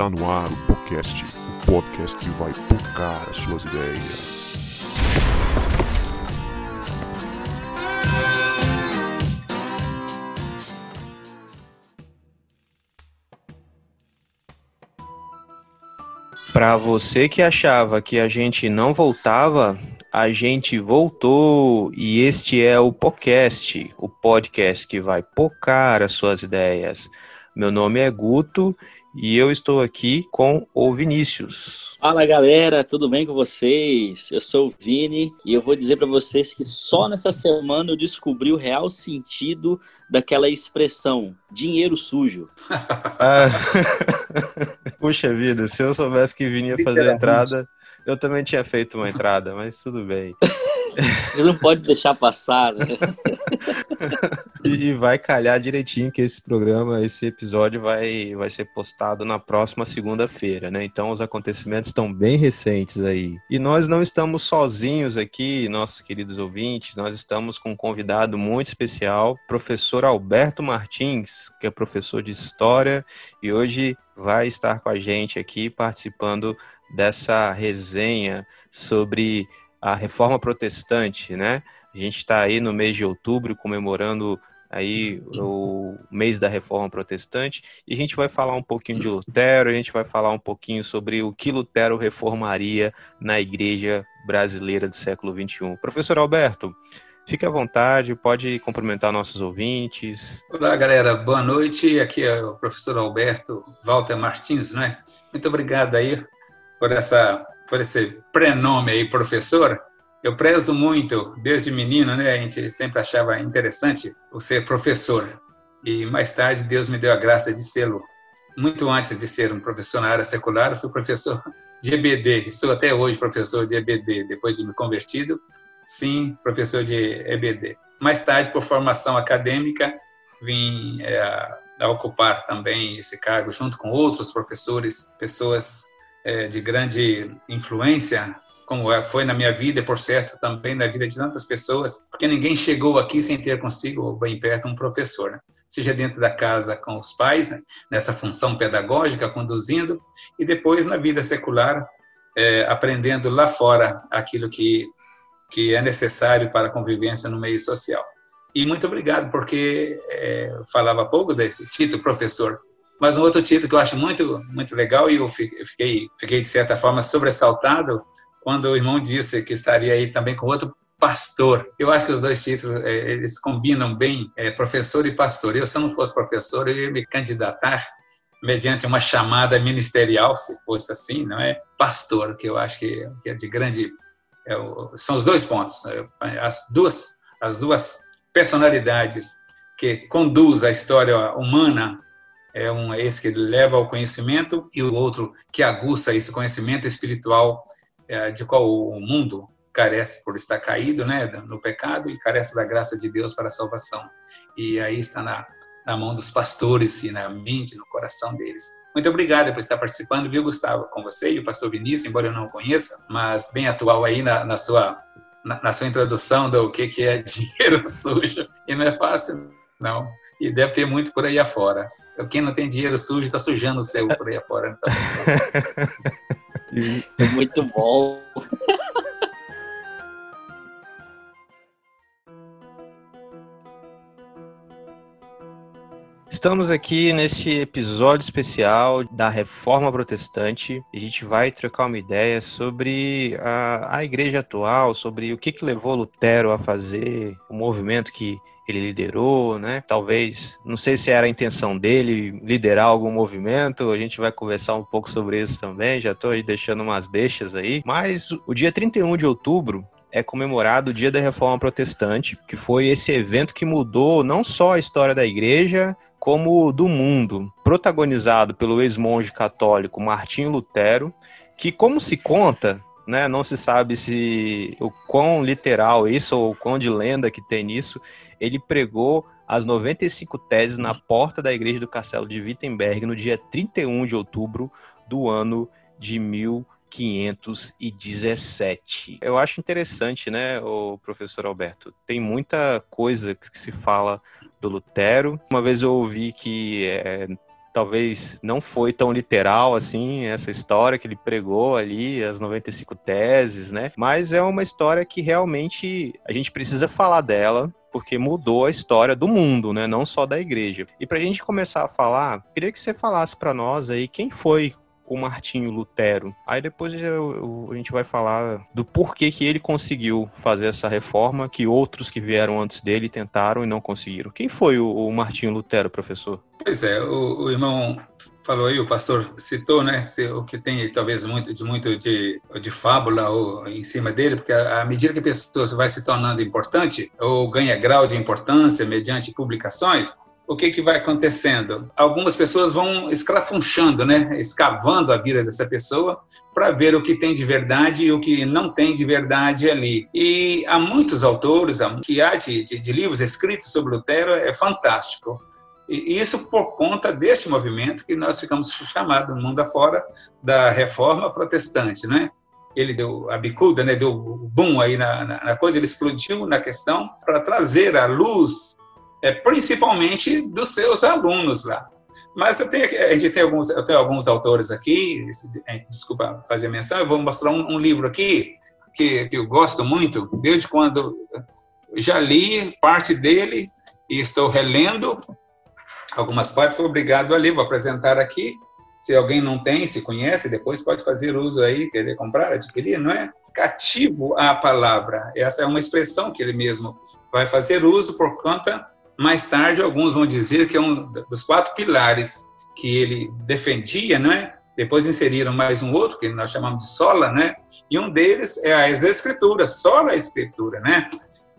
Está no ar o podcast, o podcast que vai tocar as suas ideias. Para você que achava que a gente não voltava, a gente voltou e este é o podcast, o podcast que vai pocar as suas ideias. Meu nome é Guto e eu estou aqui com o Vinícius. Fala galera, tudo bem com vocês? Eu sou o Vini e eu vou dizer para vocês que só nessa semana eu descobri o real sentido daquela expressão dinheiro sujo. Ah, puxa vida, se eu soubesse que Vini ia fazer a entrada, eu também tinha feito uma entrada, mas tudo bem. Você não pode deixar passar, né? e vai calhar direitinho que esse programa, esse episódio vai, vai ser postado na próxima segunda-feira, né? Então os acontecimentos estão bem recentes aí. E nós não estamos sozinhos aqui, nossos queridos ouvintes, nós estamos com um convidado muito especial, professor Alberto Martins, que é professor de História e hoje vai estar com a gente aqui participando dessa resenha sobre a reforma protestante, né? A gente está aí no mês de outubro comemorando aí o mês da reforma protestante e a gente vai falar um pouquinho de Lutero, a gente vai falar um pouquinho sobre o que Lutero reformaria na igreja brasileira do século XXI. Professor Alberto, fique à vontade, pode cumprimentar nossos ouvintes. Olá, galera, boa noite. Aqui é o professor Alberto Walter Martins, né? Muito obrigado aí por essa por esse prenome aí, professor, eu prezo muito, desde menino, né? A gente sempre achava interessante o ser professor. E mais tarde Deus me deu a graça de sê-lo. Muito antes de ser um professor na área secular, eu fui professor de EBD. Sou até hoje professor de EBD, depois de me convertido. Sim, professor de EBD. Mais tarde, por formação acadêmica, vim é, a ocupar também esse cargo junto com outros professores, pessoas é, de grande influência, como é, foi na minha vida por certo, também na vida de tantas pessoas, porque ninguém chegou aqui sem ter consigo, ou bem perto, um professor, né? seja dentro da casa com os pais, né? nessa função pedagógica, conduzindo, e depois na vida secular, é, aprendendo lá fora aquilo que, que é necessário para a convivência no meio social. E muito obrigado, porque é, falava pouco desse título, professor, mas um outro título que eu acho muito, muito legal e eu fiquei, fiquei de certa forma sobressaltado quando o irmão disse que estaria aí também com outro pastor. Eu acho que os dois títulos é, eles combinam bem, é, professor e pastor. Eu, se eu não fosse professor, eu ia me candidatar mediante uma chamada ministerial, se fosse assim, não é? Pastor, que eu acho que, é de grande. É, são os dois pontos, é, as duas, as duas personalidades que conduz a história humana é um é esse que leva ao conhecimento e o outro que aguça esse conhecimento espiritual é, de qual o mundo carece por estar caído, né, no pecado e carece da graça de Deus para a salvação. E aí está na, na mão dos pastores e na mente, no coração deles. Muito obrigado por estar participando, viu, Gustavo, com você e o pastor Vinícius, embora eu não o conheça, mas bem atual aí na, na sua na, na, sua introdução do que, que é dinheiro sujo. E não é fácil, não. E deve ter muito por aí afora. Quem não tem dinheiro sujo está sujando o céu por aí afora. Então. Muito bom. Estamos aqui nesse episódio especial da Reforma Protestante. A gente vai trocar uma ideia sobre a, a igreja atual, sobre o que, que levou Lutero a fazer o movimento que ele liderou, né? Talvez, não sei se era a intenção dele liderar algum movimento, a gente vai conversar um pouco sobre isso também, já estou deixando umas deixas aí. Mas o dia 31 de outubro é comemorado o Dia da Reforma Protestante, que foi esse evento que mudou não só a história da igreja, como do mundo, protagonizado pelo ex-monge católico Martinho Lutero, que, como se conta, né, não se sabe se o quão literal isso ou o quão de lenda que tem nisso, ele pregou as 95 teses na porta da igreja do castelo de Wittenberg no dia 31 de outubro do ano de 1517. Eu acho interessante, né, o professor Alberto. Tem muita coisa que se fala do Lutero. Uma vez eu ouvi que é, talvez não foi tão literal assim essa história que ele pregou ali, as 95 teses, né? Mas é uma história que realmente a gente precisa falar dela, porque mudou a história do mundo, né? Não só da igreja. E para a gente começar a falar, queria que você falasse para nós aí quem foi o Martinho Lutero. Aí depois eu, eu, a gente vai falar do porquê que ele conseguiu fazer essa reforma que outros que vieram antes dele tentaram e não conseguiram. Quem foi o, o Martinho Lutero, professor? Pois é, o, o irmão falou aí, o pastor citou, né, o que tem talvez muito de muito de, de fábula ou, em cima dele, porque à medida que a pessoa vai se tornando importante ou ganha grau de importância mediante publicações, o que, que vai acontecendo? Algumas pessoas vão escrafunchando, né? escavando a vida dessa pessoa para ver o que tem de verdade e o que não tem de verdade ali. E há muitos autores, que há de, de, de livros escritos sobre Lutero, é fantástico. E isso por conta deste movimento que nós ficamos chamados, no mundo afora, da reforma protestante, né? Ele deu a bicuda, né? deu o boom aí na, na coisa, ele explodiu na questão para trazer à luz é, principalmente dos seus alunos lá. Mas eu tenho, a gente tem alguns, eu tenho alguns autores aqui, desculpa fazer menção, eu vou mostrar um, um livro aqui que, que, eu gosto muito, desde quando já li parte dele e estou relendo algumas partes, fui obrigado a ler, vou apresentar aqui. Se alguém não tem, se conhece, depois pode fazer uso aí, querer comprar, adquirir, não é? Cativo à palavra, essa é uma expressão que ele mesmo vai fazer uso por conta mais tarde, alguns vão dizer que é um dos quatro pilares que ele defendia, né? Depois inseriram mais um outro, que nós chamamos de sola, né? E um deles é as escrituras, sola a escritura, né?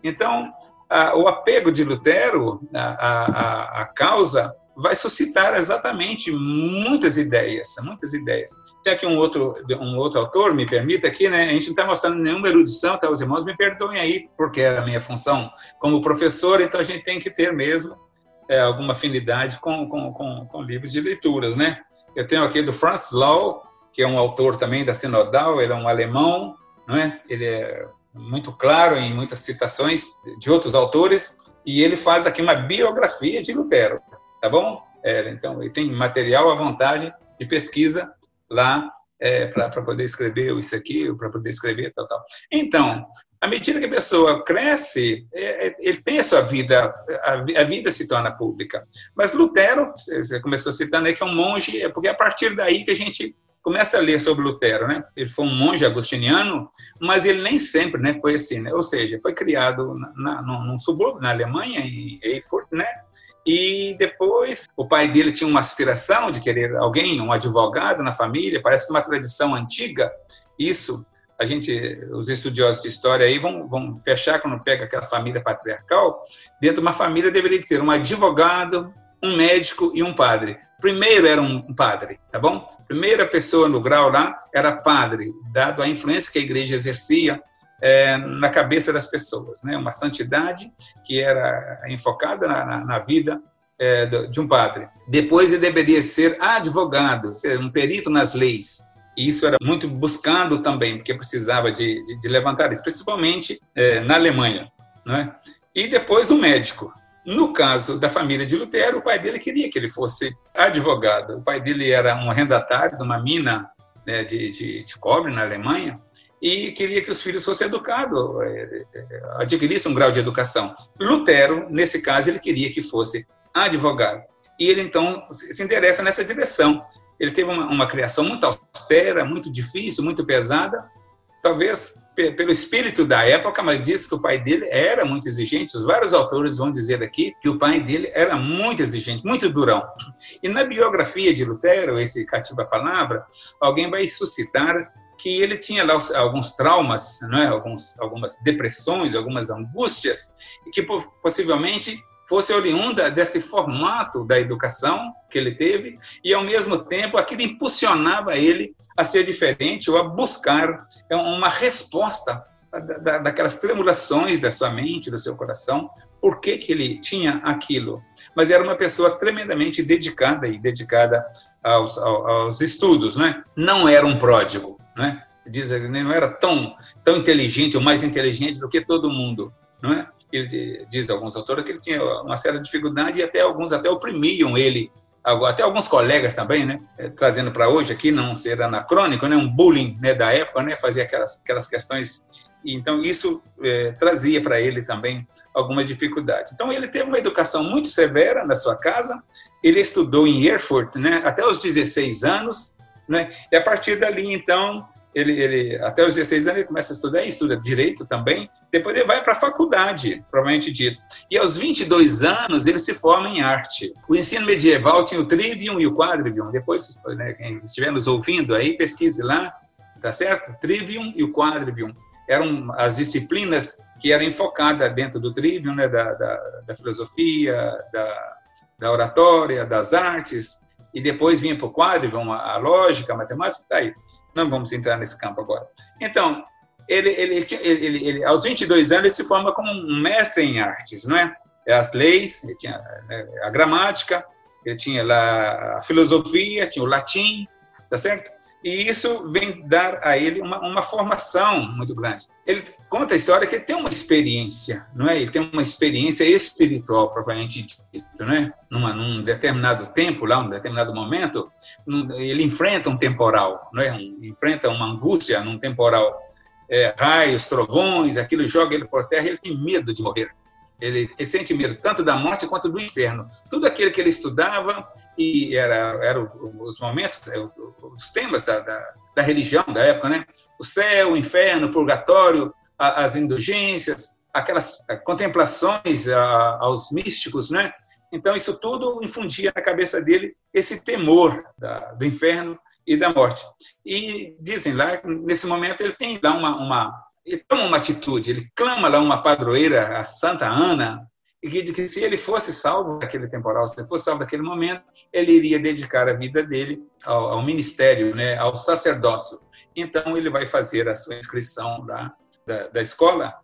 Então, a, o apego de Lutero à, à causa vai suscitar exatamente muitas ideias, muitas ideias. Já que um outro, um outro autor me permita aqui, né? A gente não está mostrando nenhuma erudição, tá? Os irmãos me perdoem aí, porque é a minha função como professor, então a gente tem que ter mesmo é, alguma afinidade com, com, com, com, livros de leituras, né? Eu tenho aqui do Franz Law, que é um autor também da Sinodal, ele é um alemão, não é? Ele é muito claro em muitas citações de outros autores, e ele faz aqui uma biografia de Lutero, tá bom? É, então, ele tem material à vontade de pesquisa lá é, para poder escrever isso aqui, para poder escrever tal, tal. Então, à medida que a pessoa cresce, é, é, ele pensa a vida, a, vida se torna pública. Mas Lutero, você começou citando aí que é um monge, é porque é a partir daí que a gente começa a ler sobre Lutero, né? Ele foi um monge agostiniano, mas ele nem sempre, né, foi assim, né? Ou seja, foi criado na, na, num subúrbio na Alemanha, em Erfurt, né? E depois o pai dele tinha uma aspiração de querer alguém, um advogado na família, parece uma tradição antiga. Isso a gente, os estudiosos de história aí vão, vão fechar quando pega aquela família patriarcal. Dentro de uma família deveria ter um advogado, um médico e um padre. Primeiro era um padre, tá bom? Primeira pessoa no grau lá era padre, dado a influência que a igreja exercia é, na cabeça das pessoas, né? Uma santidade que era enfocada na, na, na vida é, de um padre. Depois ele deveria ser advogado, ser um perito nas leis. E isso era muito buscado também, porque precisava de, de, de levantar isso, principalmente é, na Alemanha. Né? E depois o médico. No caso da família de Lutero, o pai dele queria que ele fosse advogado. O pai dele era um arrendatário de uma mina né, de, de, de cobre na Alemanha, e queria que os filhos fossem educados, é, é, adquirissem um grau de educação. Lutero, nesse caso, ele queria que fosse advogado. E ele, então, se interessa nessa direção. Ele teve uma, uma criação muito austera, muito difícil, muito pesada, talvez pelo espírito da época, mas disse que o pai dele era muito exigente. Os vários autores vão dizer aqui que o pai dele era muito exigente, muito durão. E na biografia de Lutero, esse Cativa Palavra, alguém vai suscitar que ele tinha lá alguns traumas, é? Alguns, algumas depressões, algumas angústias, e que possivelmente fosse oriunda desse formato da educação que ele teve, e ao mesmo tempo aquilo impulsionava ele a ser diferente ou a buscar uma resposta daquelas tremulações da sua mente, do seu coração, por que, que ele tinha aquilo. Mas era uma pessoa tremendamente dedicada e dedicada aos, aos estudos, né? Não era um pródigo, né? Diz que não era tão tão inteligente ou mais inteligente do que todo mundo, não é? Ele diz alguns autores que ele tinha uma certa dificuldade e até alguns até oprimiam ele até alguns colegas também, né, eh, trazendo para hoje aqui, não ser anacrônico, né, um bullying né, da época, né, fazia aquelas, aquelas questões. Então, isso é, trazia para ele também algumas dificuldades. Então, ele teve uma educação muito severa na sua casa, ele estudou em Erfurt né, até os 16 anos, né, e a partir dali, então, ele, ele, até os 16 anos ele começa a estudar, estuda direito também, depois ele vai para a faculdade, provavelmente dito. E aos 22 anos ele se forma em arte. O ensino medieval tinha o trivium e o quadrivium. Depois, né, quem estiver nos ouvindo aí, pesquise lá, tá certo? Trivium e o quadrivium. Eram as disciplinas que eram enfocadas dentro do trivium, né, da, da, da filosofia, da, da oratória, das artes, e depois vinha para o quadrivium, a, a lógica, a matemática, tá aí. Não vamos entrar nesse campo agora. Então, ele, ele, ele, ele, aos 22 anos, ele se forma como um mestre em artes, não é? As leis, ele tinha né, a gramática, ele tinha lá a filosofia, tinha o latim, tá certo? E isso vem dar a ele uma, uma formação muito grande. Ele conta a história que ele tem uma experiência, não é? Ele tem uma experiência espiritual, propriamente dito, não é? Numa, num determinado tempo, lá, num determinado momento, ele enfrenta um temporal, não é? Um, enfrenta uma angústia num temporal. É, raios, trovões, aquilo joga ele por terra, ele tem medo de morrer. Ele, ele, sente medo tanto da morte quanto do inferno. Tudo aquilo que ele estudava, e era, era os momentos, é, os temas da, da, da, religião da época, né? O céu, o inferno, o purgatório, as indulgências, aquelas contemplações aos místicos, né? Então, isso tudo infundia na cabeça dele esse temor da, do inferno e da morte. E dizem lá, nesse momento, ele tem lá uma, uma ele toma uma atitude, ele clama lá uma padroeira, a Santa Ana, e que diz que se ele fosse salvo daquele temporal, se ele fosse salvo daquele momento, ele iria dedicar a vida dele ao, ao ministério, né, ao sacerdócio. Então ele vai fazer a sua inscrição da, da, da escola.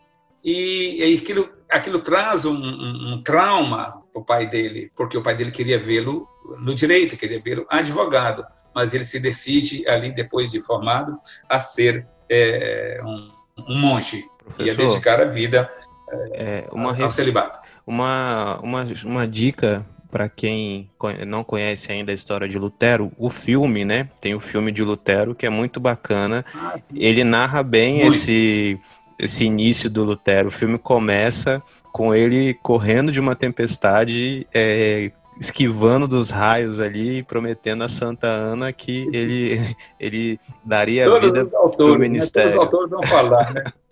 E, e, aquilo, aquilo traz um, um, um trauma para o pai dele, porque o pai dele queria vê-lo no direito, queria vê-lo advogado, mas ele se decide ali depois de formado a ser é, um, um monge. Professor, e a dedicar a vida é, uma ao celibato uma, uma, uma dica para quem não conhece ainda a história de Lutero, o filme, né? Tem o filme de Lutero que é muito bacana. Ah, Ele narra bem esse esse início do Lutero. O filme começa com ele correndo de uma tempestade, é, esquivando dos raios ali, prometendo a Santa Ana que ele ele daria Todos vida para o ministério. Né? Todos os autores vão falar, né?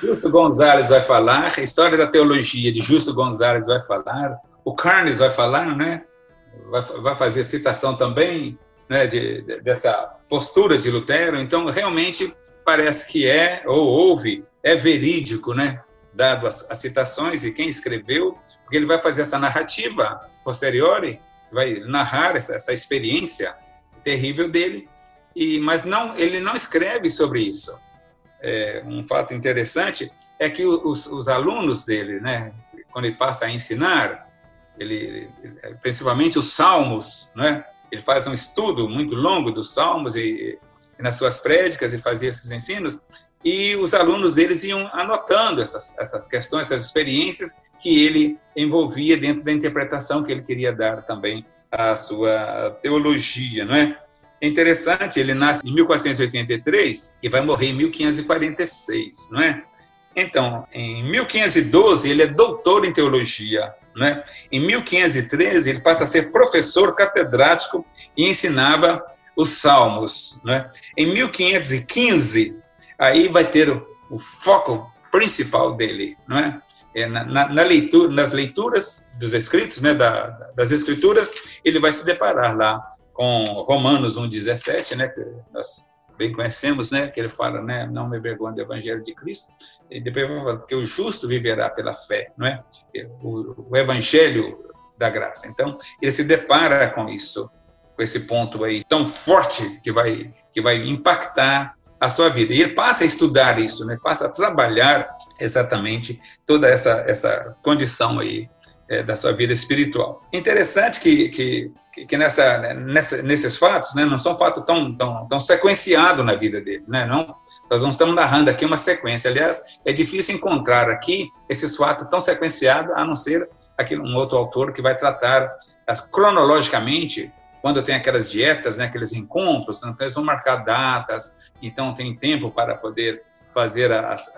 Justo Gonzalez vai falar, a história da teologia de Justo Gonzalez vai falar, o Carnes vai falar, né? Vai, vai fazer citação também né, de, de, dessa postura de Lutero. Então, realmente, parece que é, ou houve, é verídico, né? Dado as, as citações e quem escreveu, porque ele vai fazer essa narrativa posteriori, vai narrar essa, essa experiência terrível dele, e mas não, ele não escreve sobre isso é, um fato interessante é que os, os, alunos dele, né, quando ele passa a ensinar, ele, principalmente os salmos, né, ele faz um estudo muito longo dos salmos e, e nas suas prédicas ele fazia esses ensinos e os alunos deles iam anotando essas, essas questões, essas experiências que ele envolvia dentro da interpretação que ele queria dar também à sua teologia, não é? É interessante, ele nasce em 1483 e vai morrer em 1546, não é? Então, em 1512 ele é doutor em teologia, né? Em 1513 ele passa a ser professor catedrático e ensinava os salmos, né? Em 1515 aí vai ter o, o foco principal dele, não é? é na, na, na, leitura, nas leituras dos escritos, né, da, das escrituras, ele vai se deparar lá com Romanos 1,17, né, que nós bem conhecemos, né, que ele fala, né, não me vergonha do Evangelho de Cristo, e depois vai falar que o justo viverá pela fé, não é? O, o Evangelho da graça. Então, ele se depara com isso, com esse ponto aí tão forte que vai, que vai impactar a sua vida. E ele passa a estudar isso, né? passa a trabalhar exatamente toda essa, essa condição aí é, da sua vida espiritual. Interessante que, que que nessa, nessa, nesses fatos, né, não são fatos tão, tão, tão sequenciados na vida dele, né, não, nós não estamos narrando aqui uma sequência. Aliás, é difícil encontrar aqui esses fatos tão sequenciados, a não ser aqui um outro autor que vai tratar cronologicamente, quando tem aquelas dietas, né, aqueles encontros, então eles vão marcar datas, então tem tempo para poder fazer as,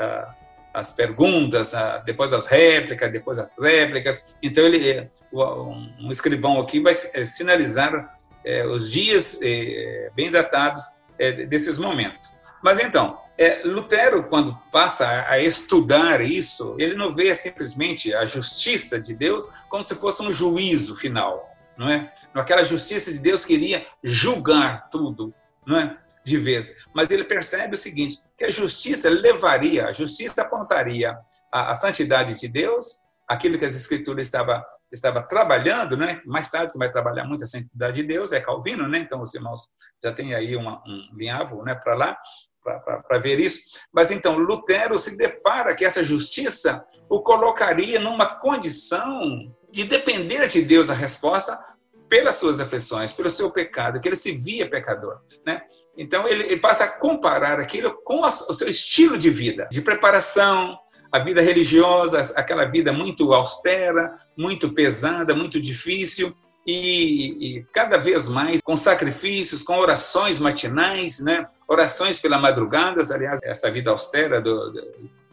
as perguntas, depois as réplicas, depois as réplicas. Então ele, um escrivão aqui vai eh, sinalizar é, os dias bem datados desses momentos. Mas então, Lutero, quando passa a estudar isso, ele não vê simplesmente a justiça de Deus como se fosse um juízo final não é? Aquela justiça de Deus queria julgar tudo, não é? De vez. Mas ele percebe o seguinte, que a justiça levaria, a justiça apontaria a, a santidade de Deus, aquilo que as escrituras estava estava trabalhando, né? Mais tarde que vai trabalhar muito a santidade de Deus é Calvino, né? Então os irmãos já tem aí uma, um linhavo, né? Para lá para ver isso. Mas então Lutero se depara que essa justiça o colocaria numa condição de depender de Deus a resposta pelas suas aflições, pelo seu pecado, que ele se via pecador, né? Então ele, ele passa a comparar aquilo com a, o seu estilo de vida, de preparação, a vida religiosa, aquela vida muito austera, muito pesada, muito difícil, e, e, cada vez mais com sacrifícios, com orações matinais, né? orações pela madrugada, aliás, essa vida austera do,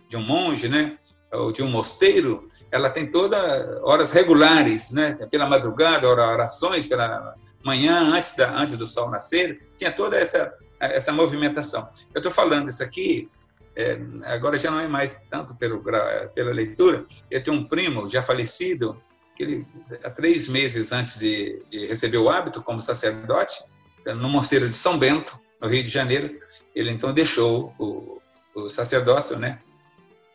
de um monge, né? ou de um mosteiro, ela tem toda horas regulares, né? Pela madrugada, orações pela manhã antes da antes do sol nascer, tinha toda essa essa movimentação. Eu estou falando isso aqui é, agora já não é mais tanto pelo, pela leitura. Eu tenho um primo já falecido que ele há três meses antes de, de receber o hábito como sacerdote no mosteiro de São Bento no Rio de Janeiro, ele então deixou o, o sacerdócio, né?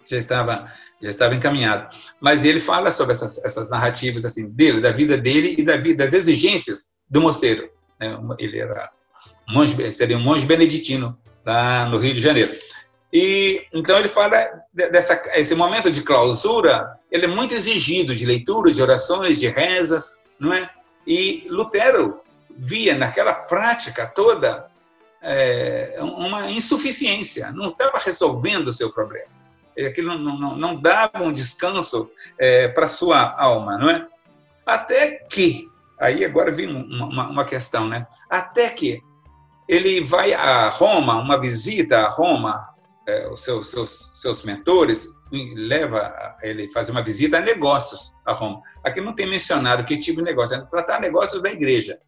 Já estava já estava encaminhado. Mas ele fala sobre essas, essas narrativas assim dele, da vida dele e da vida, das exigências do mosteiro. Né? Ele era monge, seria um monge beneditino lá no Rio de Janeiro. E então ele fala dessa esse momento de clausura, ele é muito exigido de leitura, de orações, de rezas, não é? E Lutero via naquela prática toda é, uma insuficiência, não estava resolvendo o seu problema aquilo não, não, não dava um descanso é, para sua alma, não é? Até que, aí agora vem uma, uma questão, né? Até que ele vai a Roma, uma visita a Roma, é, os seus, seus, seus mentores, leva ele fazer uma visita a negócios a Roma. Aqui não tem mencionado que tipo de negócio, é tratar negócios da igreja.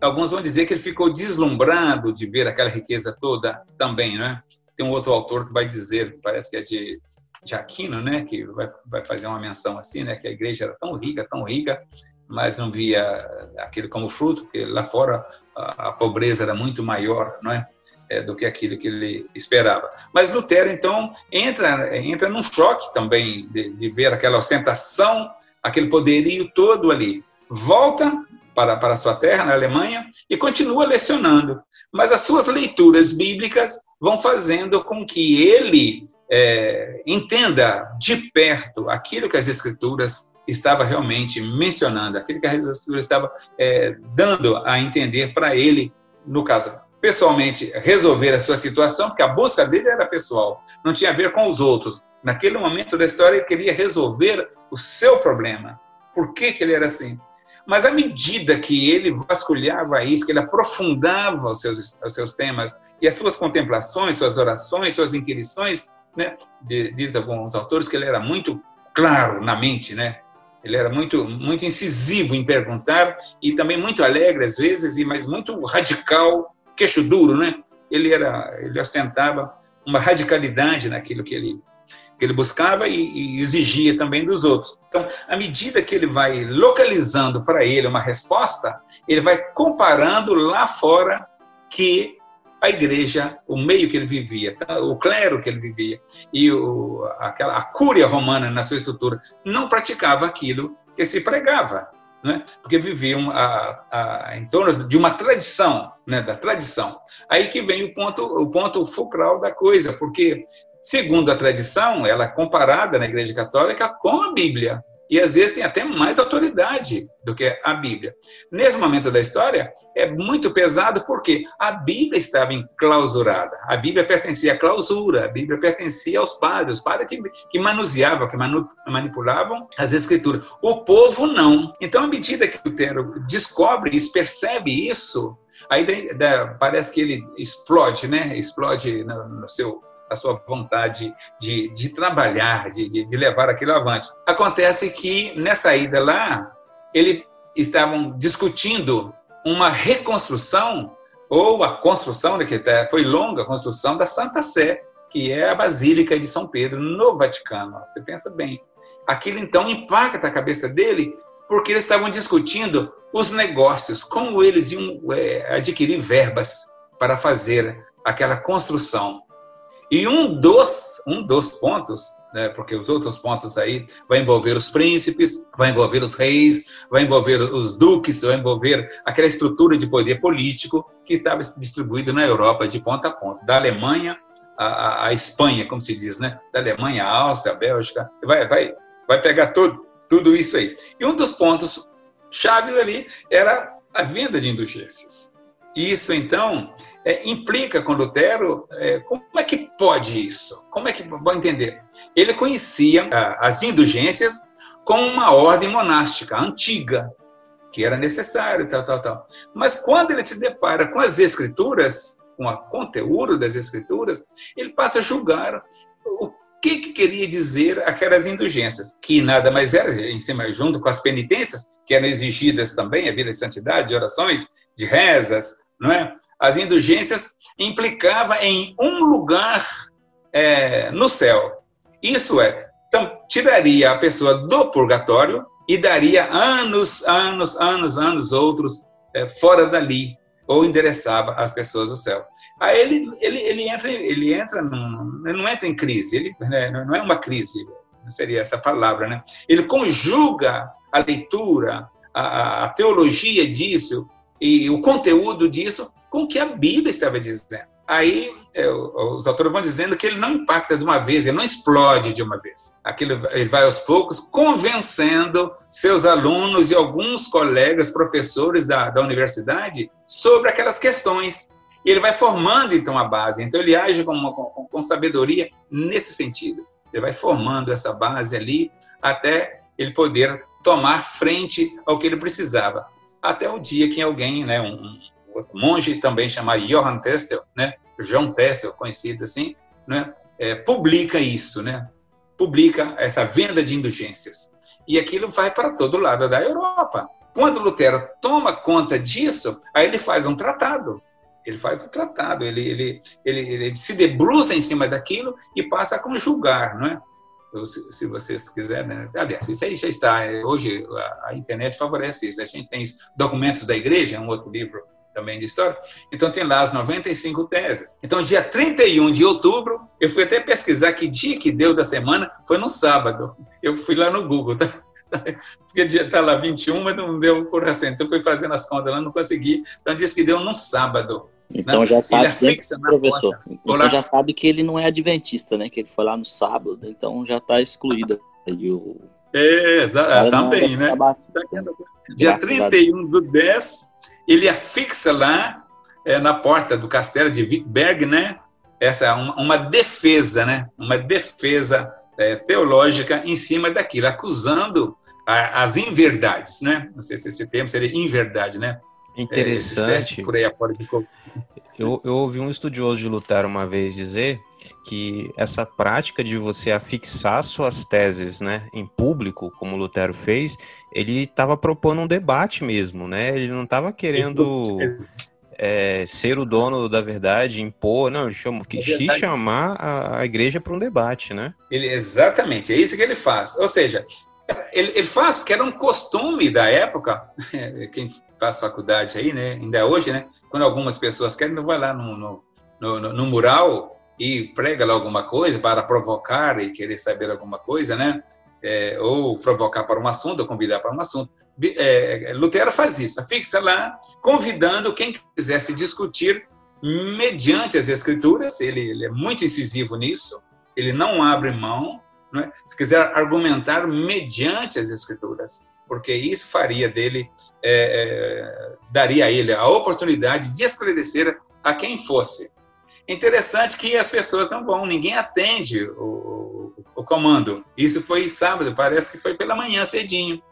Alguns vão dizer que ele ficou deslumbrado de ver aquela riqueza toda também, né? Tem um outro autor que vai dizer, parece que é de, de Aquino, né, que vai, vai fazer uma menção assim, né, que a igreja era tão rica, tão rica, mas não via aquilo como fruto, porque lá fora a, a pobreza era muito maior, não é? é? do que aquilo que ele esperava. Mas Lutero, então, entra, entra num choque também de, de ver aquela ostentação, aquele poderio todo ali. Volta para, para sua terra, na Alemanha, e continua lecionando. Mas as suas leituras bíblicas vão fazendo com que ele é, entenda de perto aquilo que as Escrituras estava realmente mencionando, aquilo que as Escrituras estava é, dando a entender para ele, no caso, pessoalmente, resolver a sua situação, porque a busca dele era pessoal, não tinha a ver com os outros. Naquele momento da história, ele queria resolver o seu problema. Por que, que ele era assim? Mas à medida que ele vasculhava isso, que ele aprofundava os seus, os seus temas e as suas contemplações, suas orações, suas inquirições, né? diz alguns autores que ele era muito claro na mente, né? Ele era muito muito incisivo em perguntar e também muito alegre às vezes, mas muito radical, queixo duro, né? Ele era ele ostentava uma radicalidade naquilo que ele que ele buscava e, e exigia também dos outros. Então, à medida que ele vai localizando para ele uma resposta, ele vai comparando lá fora que a igreja, o meio que ele vivia, tá? o clero que ele vivia e o, aquela, a cúria romana na sua estrutura não praticava aquilo que se pregava, né? porque viviam a, a, em torno de uma tradição, né? da tradição. Aí que vem o ponto, o ponto fulcral da coisa, porque segundo a tradição, ela é comparada na Igreja Católica com a Bíblia. E às vezes tem até mais autoridade do que a Bíblia. Nesse momento da história, é muito pesado porque a Bíblia estava enclausurada. A Bíblia pertencia à clausura, a Bíblia pertencia aos padres, os padres que, que manuseavam, que manu, manipulavam as escrituras. O povo não. Então, à medida que Lutero descobre isso, percebe isso, aí daí, daí, parece que ele explode, né? Explode no, no seu a sua vontade de, de trabalhar, de, de, levar aquilo avante. Acontece que nessa ida lá, eles estavam discutindo uma reconstrução ou a construção, né, que foi longa a construção da Santa Sé, que é a Basílica de São Pedro, no Vaticano. Você pensa bem. Aquilo então impacta a cabeça dele, porque eles estavam discutindo os negócios, como eles iam é, adquirir verbas para fazer aquela construção. E um dos, um dos pontos, né, porque os outros pontos aí vai envolver os príncipes, vai envolver os reis, vai envolver os duques, vai envolver aquela estrutura de poder político que estava distribuída na Europa de ponta a ponta, da Alemanha à, à Espanha, como se diz, né? Da Alemanha à Áustria, à Bélgica, vai, vai, vai pegar todo, tudo isso aí. E um dos pontos chave ali era a venda de indulgências. Isso, então, é, implica com Lutero, é, como é que pode isso? Como é que vou entender? Ele conhecia ah, as indulgências como uma ordem monástica antiga, que era necessário, tal, tal, tal. Mas quando ele se depara com as escrituras, com o conteúdo das escrituras, ele passa a julgar o que, que queria dizer aquelas indulgências, que nada mais era, em cima, junto com as penitências, que eram exigidas também, a vida de santidade, de orações, de rezas, não é? As indulgências implicava em um lugar é, no céu. Isso é, então, tiraria a pessoa do purgatório e daria anos, anos, anos, anos outros é, fora dali, ou endereçava as pessoas ao céu. Aí ele, ele, ele entra, ele entra num, não entra em crise, ele né, não é uma crise, seria essa palavra, né? Ele conjuga a leitura, a, a teologia disso e o conteúdo disso com o que a Bíblia estava dizendo. Aí é, os autores vão dizendo que ele não impacta de uma vez, ele não explode de uma vez. Aquilo ele vai aos poucos convencendo seus alunos e alguns colegas, professores da, da universidade sobre aquelas questões. E ele vai formando então a base. Então ele age com, uma, com, com sabedoria nesse sentido. Ele vai formando essa base ali até ele poder tomar frente ao que ele precisava. Até o dia que alguém, né, um, monge também chamado Johann Testel, né? João Testel, conhecido assim, né? É, publica isso, né? Publica essa venda de indulgências. E aquilo vai para todo lado da Europa. Quando Lutero toma conta disso, aí ele faz um tratado. Ele faz um tratado, ele, ele, ele, ele se debruça em cima daquilo e passa a conjugar, não é? Se, se, vocês quiserem, né? aliás, isso aí já está. Hoje a, a, internet favorece isso. A gente tem documentos da igreja, um outro livro também de história. Então tem lá as 95 teses. Então dia 31 de outubro, eu fui até pesquisar que dia que deu da semana, foi no sábado. Eu fui lá no Google, tá? Porque dia está lá 21, mas não deu por assim. Então fui fazendo as contas lá, não consegui. Então disse que deu num sábado. Então né? já sabe, fixa professor. Então já sabe que ele não é adventista, né? Que ele foi lá no sábado, então já está excluído. O... É, exato, também, né? Dia 31 do 10, ele afixa lá é, na porta do castelo de Wittenberg, né? Essa uma, uma defesa, né? Uma defesa é, teológica em cima daquilo, acusando a, as inverdades, né? Não sei se esse termo seria inverdade, né? Interessante. É, por aí de... eu, eu ouvi um estudioso de Lutero uma vez dizer que essa prática de você afixar suas teses né, em público, como Lutero fez, ele estava propondo um debate mesmo, né? Ele não estava querendo é, ser o dono da verdade, impor, não, ele chamou, quis chamar a, a igreja para um debate, né? Ele, exatamente, é isso que ele faz. Ou seja, ele, ele, faz porque era um costume da época, quem faz faculdade aí, né, ainda hoje, né, quando algumas pessoas querem, não vai lá no, no, no, no mural e prega lá alguma coisa para provocar e querer saber alguma coisa, né? É, ou provocar para um assunto, ou convidar para um assunto. É, Lutero faz isso, fixa lá, convidando quem quisesse discutir mediante as escrituras, ele, ele, é muito incisivo nisso, ele não abre mão é? se quiser argumentar mediante as escrituras, porque isso faria dele, é, é, daria a ele a oportunidade de esclarecer a quem fosse. Interessante que as pessoas não vão, ninguém atende o, o comando. Isso foi sábado, parece que foi pela manhã cedinho.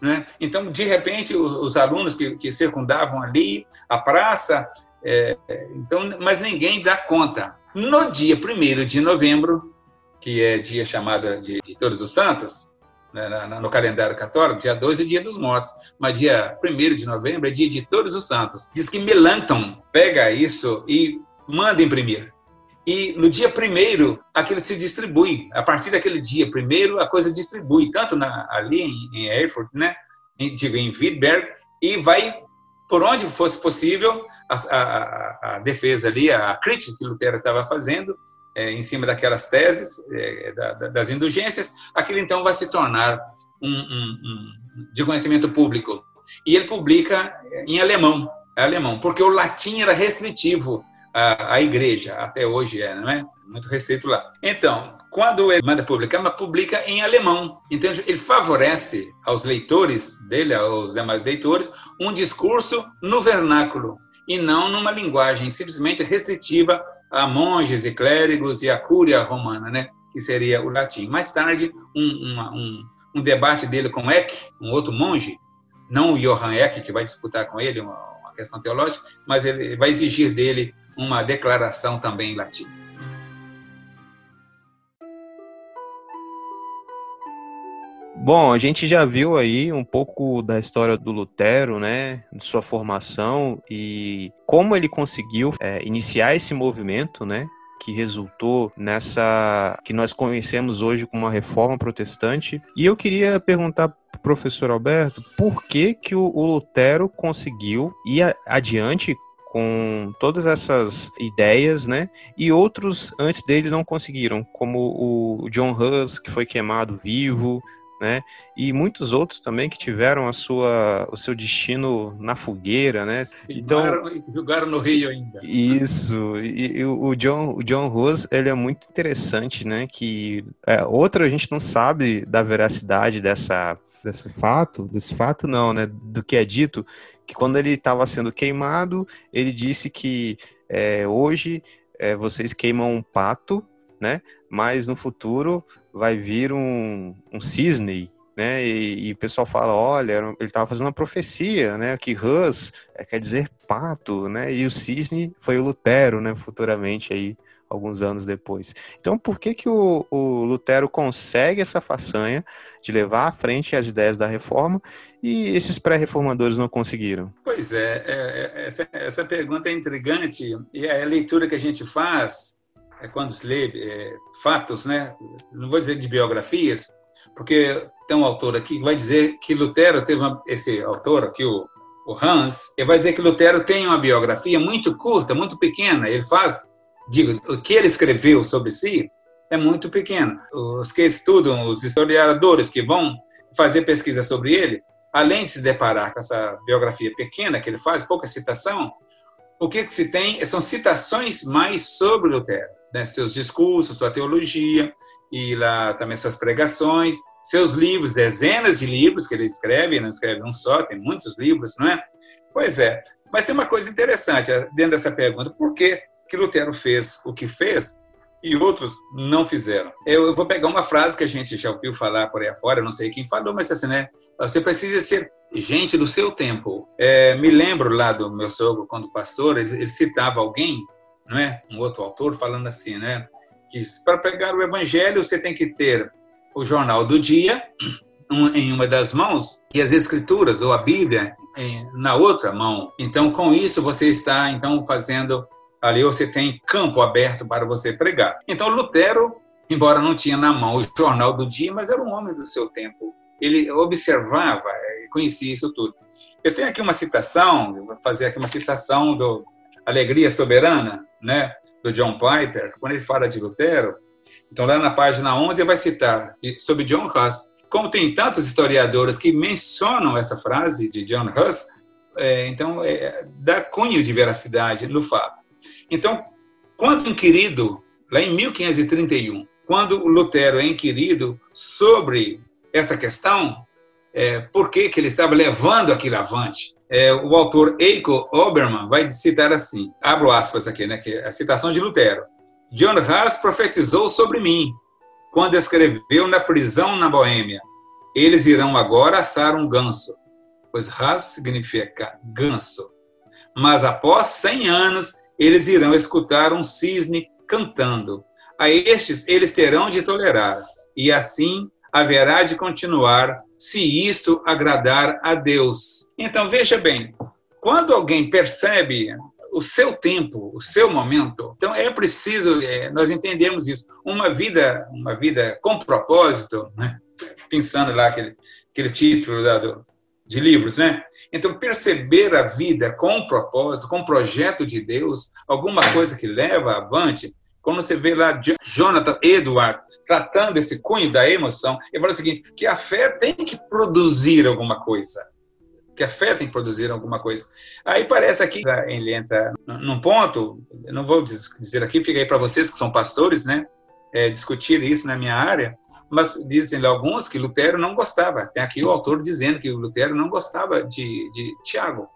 Né? Então, de repente, os, alunos que, que circundavam ali, a praça, é, então, mas ninguém dá conta. No dia 1 de novembro, que é dia chamado de, de Todos os Santos, né, no calendário católico, dia 2 é dia dos mortos, mas dia 1 de novembro é dia de Todos os Santos. Diz que Melanchthon pega isso e manda imprimir. E no dia primeiro, aquilo se distribui. A partir daquele dia primeiro, a coisa distribui, tanto na, ali em, em Erfurt, né? Em, digo, em Wittenberg, e vai por onde fosse possível a, a, a defesa ali, a crítica que Lutero estava fazendo, é, em cima daquelas teses é, da, das indulgências, aquilo então vai se tornar um, um, um, de conhecimento público. E ele publica em alemão, é alemão, porque o latim era restritivo à, à igreja, até hoje é, não é? Muito restrito lá. Então, quando ele manda publicar, mas publica em alemão. Então, ele favorece aos leitores dele, aos demais leitores, um discurso no vernáculo e não numa linguagem simplesmente restritiva a monges e clérigos e a cúria romana, né? que seria o latim. Mais tarde, um, uma, um, um debate dele com Eck, um outro monge, não o Johann Eck, que vai disputar com ele uma, uma questão teológica, mas ele vai exigir dele uma declaração também em latim. Bom, a gente já viu aí um pouco da história do Lutero, né, de sua formação e como ele conseguiu é, iniciar esse movimento, né, que resultou nessa que nós conhecemos hoje como uma reforma protestante. E eu queria perguntar para o professor Alberto por que que o, o Lutero conseguiu ir adiante com todas essas ideias, né? E outros antes dele não conseguiram, como o John Hus, que foi queimado vivo, né? E muitos outros também que tiveram a sua, o seu destino na fogueira, né? Então jogaram no Rio ainda. Isso. E, e o John, o John Rose, ele é muito interessante, né? Que é, outra a gente não sabe da veracidade dessa desse fato, desse fato não, né? Do que é dito que quando ele estava sendo queimado, ele disse que é, hoje é, vocês queimam um pato, né? Mas no futuro vai vir um, um cisne, né? E, e, o pessoal fala, olha, ele estava fazendo uma profecia, né? Que Hus é, quer dizer pato, né? E o cisne foi o Lutero, né? Futuramente aí, alguns anos depois. Então, por que que o, o Lutero consegue essa façanha de levar à frente as ideias da reforma e esses pré-reformadores não conseguiram? Pois é, é, é essa, essa pergunta é intrigante e a leitura que a gente faz é quando se lê é, fatos, né? não vou dizer de biografias, porque tem um autor aqui que vai dizer que Lutero teve uma, esse autor aqui, o, o Hans, ele vai dizer que Lutero tem uma biografia muito curta, muito pequena. Ele faz, digo, o que ele escreveu sobre si é muito pequeno. Os que estudam, os historiadores que vão fazer pesquisa sobre ele, além de se deparar com essa biografia pequena que ele faz, pouca citação, o que, que se tem são citações mais sobre Lutero né, seus discursos, sua teologia, e lá também suas pregações, seus livros, dezenas de livros que ele escreve, não escreve um só, tem muitos livros, não é? Pois é. Mas tem uma coisa interessante dentro dessa pergunta: por que, que Lutero fez o que fez e outros não fizeram? Eu, vou pegar uma frase que a gente já ouviu falar por aí afora, não sei quem falou, mas assim, né? Você precisa ser gente do seu tempo. É, me lembro lá do meu sogro, quando pastor, ele, ele citava alguém não é? Um outro autor falando assim, né? Que para pegar o evangelho você tem que ter o jornal do dia em uma das mãos e as escrituras ou a Bíblia na outra mão. Então, com isso você está então fazendo ali você tem campo aberto para você pregar. Então, Lutero, embora não tinha na mão o jornal do dia, mas era um homem do seu tempo. Ele observava, conhecia isso tudo. Eu tenho aqui uma citação, vou fazer aqui uma citação do Alegria Soberana, né, do John Piper, quando ele fala de Lutero, então lá na página 11 ele vai citar sobre John Huss. Como tem tantos historiadores que mencionam essa frase de John Huss, é, então é, dá cunho de veracidade no fato. Então, quando inquirido, lá em 1531, quando Lutero é inquirido sobre essa questão, é, por que, que ele estava levando aquilo avante, é, o autor Eiko Obermann vai citar assim, abro aspas aqui, né, que é a citação de Lutero. John Haas profetizou sobre mim, quando escreveu na prisão na Boêmia. Eles irão agora assar um ganso, pois Haas significa ganso. Mas após cem anos, eles irão escutar um cisne cantando. A estes eles terão de tolerar, e assim haverá de continuar, se isto agradar a Deus. Então veja bem, quando alguém percebe o seu tempo, o seu momento. Então é preciso é, nós entendemos isso. Uma vida, uma vida com propósito, né? pensando lá aquele, aquele título do, de livros, né? Então perceber a vida com propósito, com projeto de Deus, alguma coisa que leva avante. Quando você vê lá Jonathan Edward tratando esse cunho da emoção, ele fala o seguinte: que a fé tem que produzir alguma coisa que a fé tem que produzir alguma coisa. Aí parece aqui ele entra num ponto, não vou dizer aqui, fica aí para vocês que são pastores, né, é, discutir isso na minha área, mas dizem alguns que Lutero não gostava. Tem aqui o autor dizendo que Lutero não gostava de, de Tiago.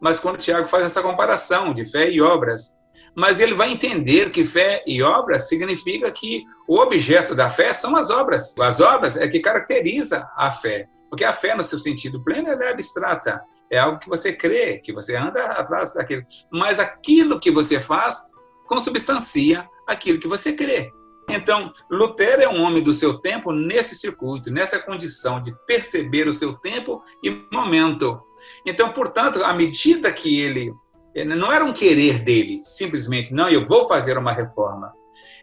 Mas quando Tiago faz essa comparação de fé e obras, mas ele vai entender que fé e obras significa que o objeto da fé são as obras. As obras é que caracteriza a fé. Porque a fé, no seu sentido pleno, é abstrata. É algo que você crê, que você anda atrás daquilo. Mas aquilo que você faz consubstancia aquilo que você crê. Então, Lutero é um homem do seu tempo nesse circuito, nessa condição de perceber o seu tempo e momento. Então, portanto, à medida que ele. Não era um querer dele, simplesmente, não, eu vou fazer uma reforma.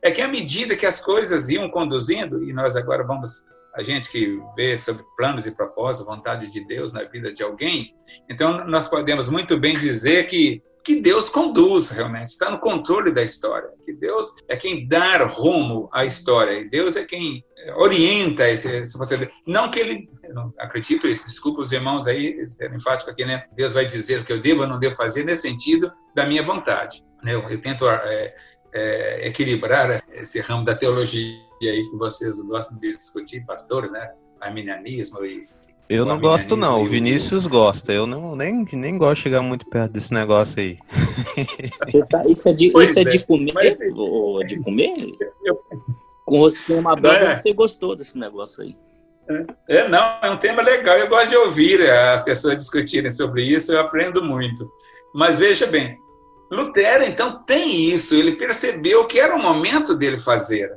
É que à medida que as coisas iam conduzindo, e nós agora vamos a gente que vê sobre planos e propósitos, vontade de Deus na vida de alguém, então nós podemos muito bem dizer que que Deus conduz realmente, está no controle da história, que Deus é quem dá rumo à história, e Deus é quem orienta esse, se você não que ele, não acredito isso, desculpa os irmãos aí, ser enfático aqui, né? Deus vai dizer o que eu devo ou não devo fazer nesse sentido da minha vontade. Né? Eu, eu tento é, é, equilibrar esse ramo da teologia aí que vocês gostam de discutir, pastores, né? Arminianismo e eu não gosto não, o Vinícius gosta. Eu não nem, nem gosto de chegar muito perto desse negócio aí. Tá, isso é de, isso é, é de comer? Mas, ou de comer? Eu... Com rosquinha madura, é. você gostou desse negócio aí. É, é, não, é um tema legal. Eu gosto de ouvir as pessoas discutirem sobre isso, eu aprendo muito. Mas veja bem, Lutero, então, tem isso. Ele percebeu que era o momento dele fazer.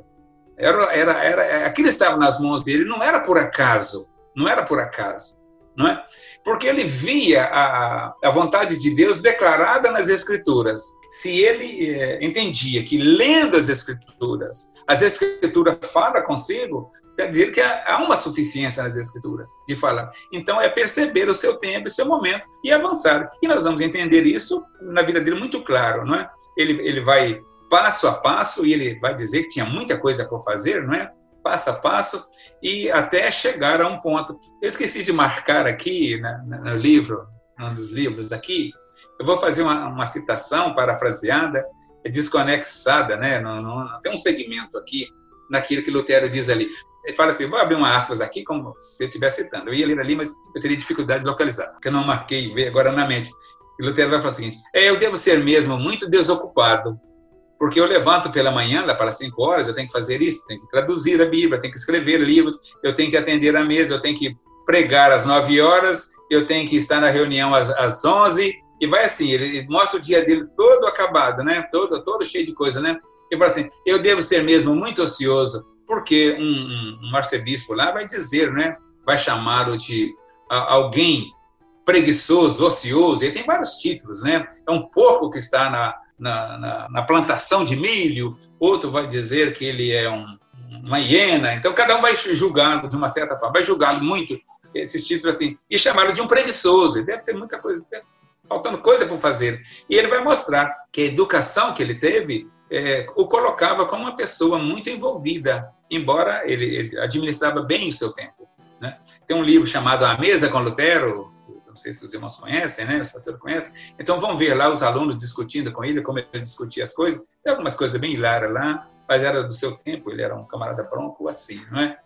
Era, era, era, aquilo estava nas mãos dele, não era por acaso, não era por acaso, não é? Porque ele via a, a vontade de Deus declarada nas Escrituras. Se ele é, entendia que lendo as Escrituras, as Escrituras fala consigo, quer dizer que há uma suficiência nas Escrituras de falar. Então é perceber o seu tempo, o seu momento e avançar. E nós vamos entender isso na vida dele muito claro, não é? Ele, ele vai passo a passo, e ele vai dizer que tinha muita coisa para fazer, não é? Passo a passo, e até chegar a um ponto. Eu esqueci de marcar aqui né, no livro, um dos livros aqui, eu vou fazer uma, uma citação parafraseada, desconexada, né? Não, não, não, tem um segmento aqui naquilo que Lutero diz ali. Ele fala assim, vou abrir uma aspas aqui, como se eu estivesse citando. Eu ia ler ali, mas eu teria dificuldade de localizar, porque eu não marquei agora na mente. E Lutero vai falar o seguinte: é, eu devo ser mesmo muito desocupado porque eu levanto pela manhã, lá para cinco horas, eu tenho que fazer isso, tenho que traduzir a Bíblia, tenho que escrever livros, eu tenho que atender a mesa, eu tenho que pregar às nove horas, eu tenho que estar na reunião às, às onze, e vai assim, ele mostra o dia dele todo acabado, né? Todo, todo cheio de coisa, né? Ele fala assim, eu devo ser mesmo muito ocioso, porque um, um, um arcebispo lá vai dizer, né? Vai chamá-lo de a, alguém preguiçoso, ocioso, ele tem vários títulos, né? É um porco que está na, na, na, na plantação de milho, outro vai dizer que ele é um, uma hiena. Então, cada um vai julgá-lo de uma certa forma, vai julgá-lo muito, esses títulos assim, e chamá-lo de um preguiçoso. Ele deve ter muita coisa, faltando coisa para fazer. E ele vai mostrar que a educação que ele teve é, o colocava como uma pessoa muito envolvida, embora ele, ele administrava bem o seu tempo. Né? Tem um livro chamado A Mesa com Lutero, não sei se os irmãos conhecem, né? Os pastores conhecem. Então vão ver lá os alunos discutindo com ele, como ele discutia as coisas. Tem algumas coisas bem hilárias lá. mas era do seu tempo, ele era um camarada bronco assim, não é?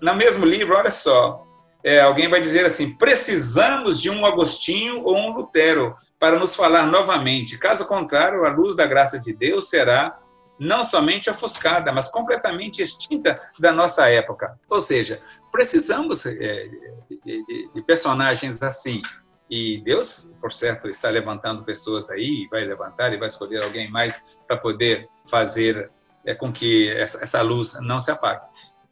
No mesmo livro, olha só, é, alguém vai dizer assim: precisamos de um Agostinho ou um Lutero para nos falar novamente. Caso contrário, a luz da graça de Deus será não somente ofuscada, mas completamente extinta da nossa época. Ou seja, precisamos é, de, de, personagens assim. E Deus, por certo, está levantando pessoas aí, vai levantar e vai escolher alguém mais para poder fazer é, com que essa, essa luz não se apague.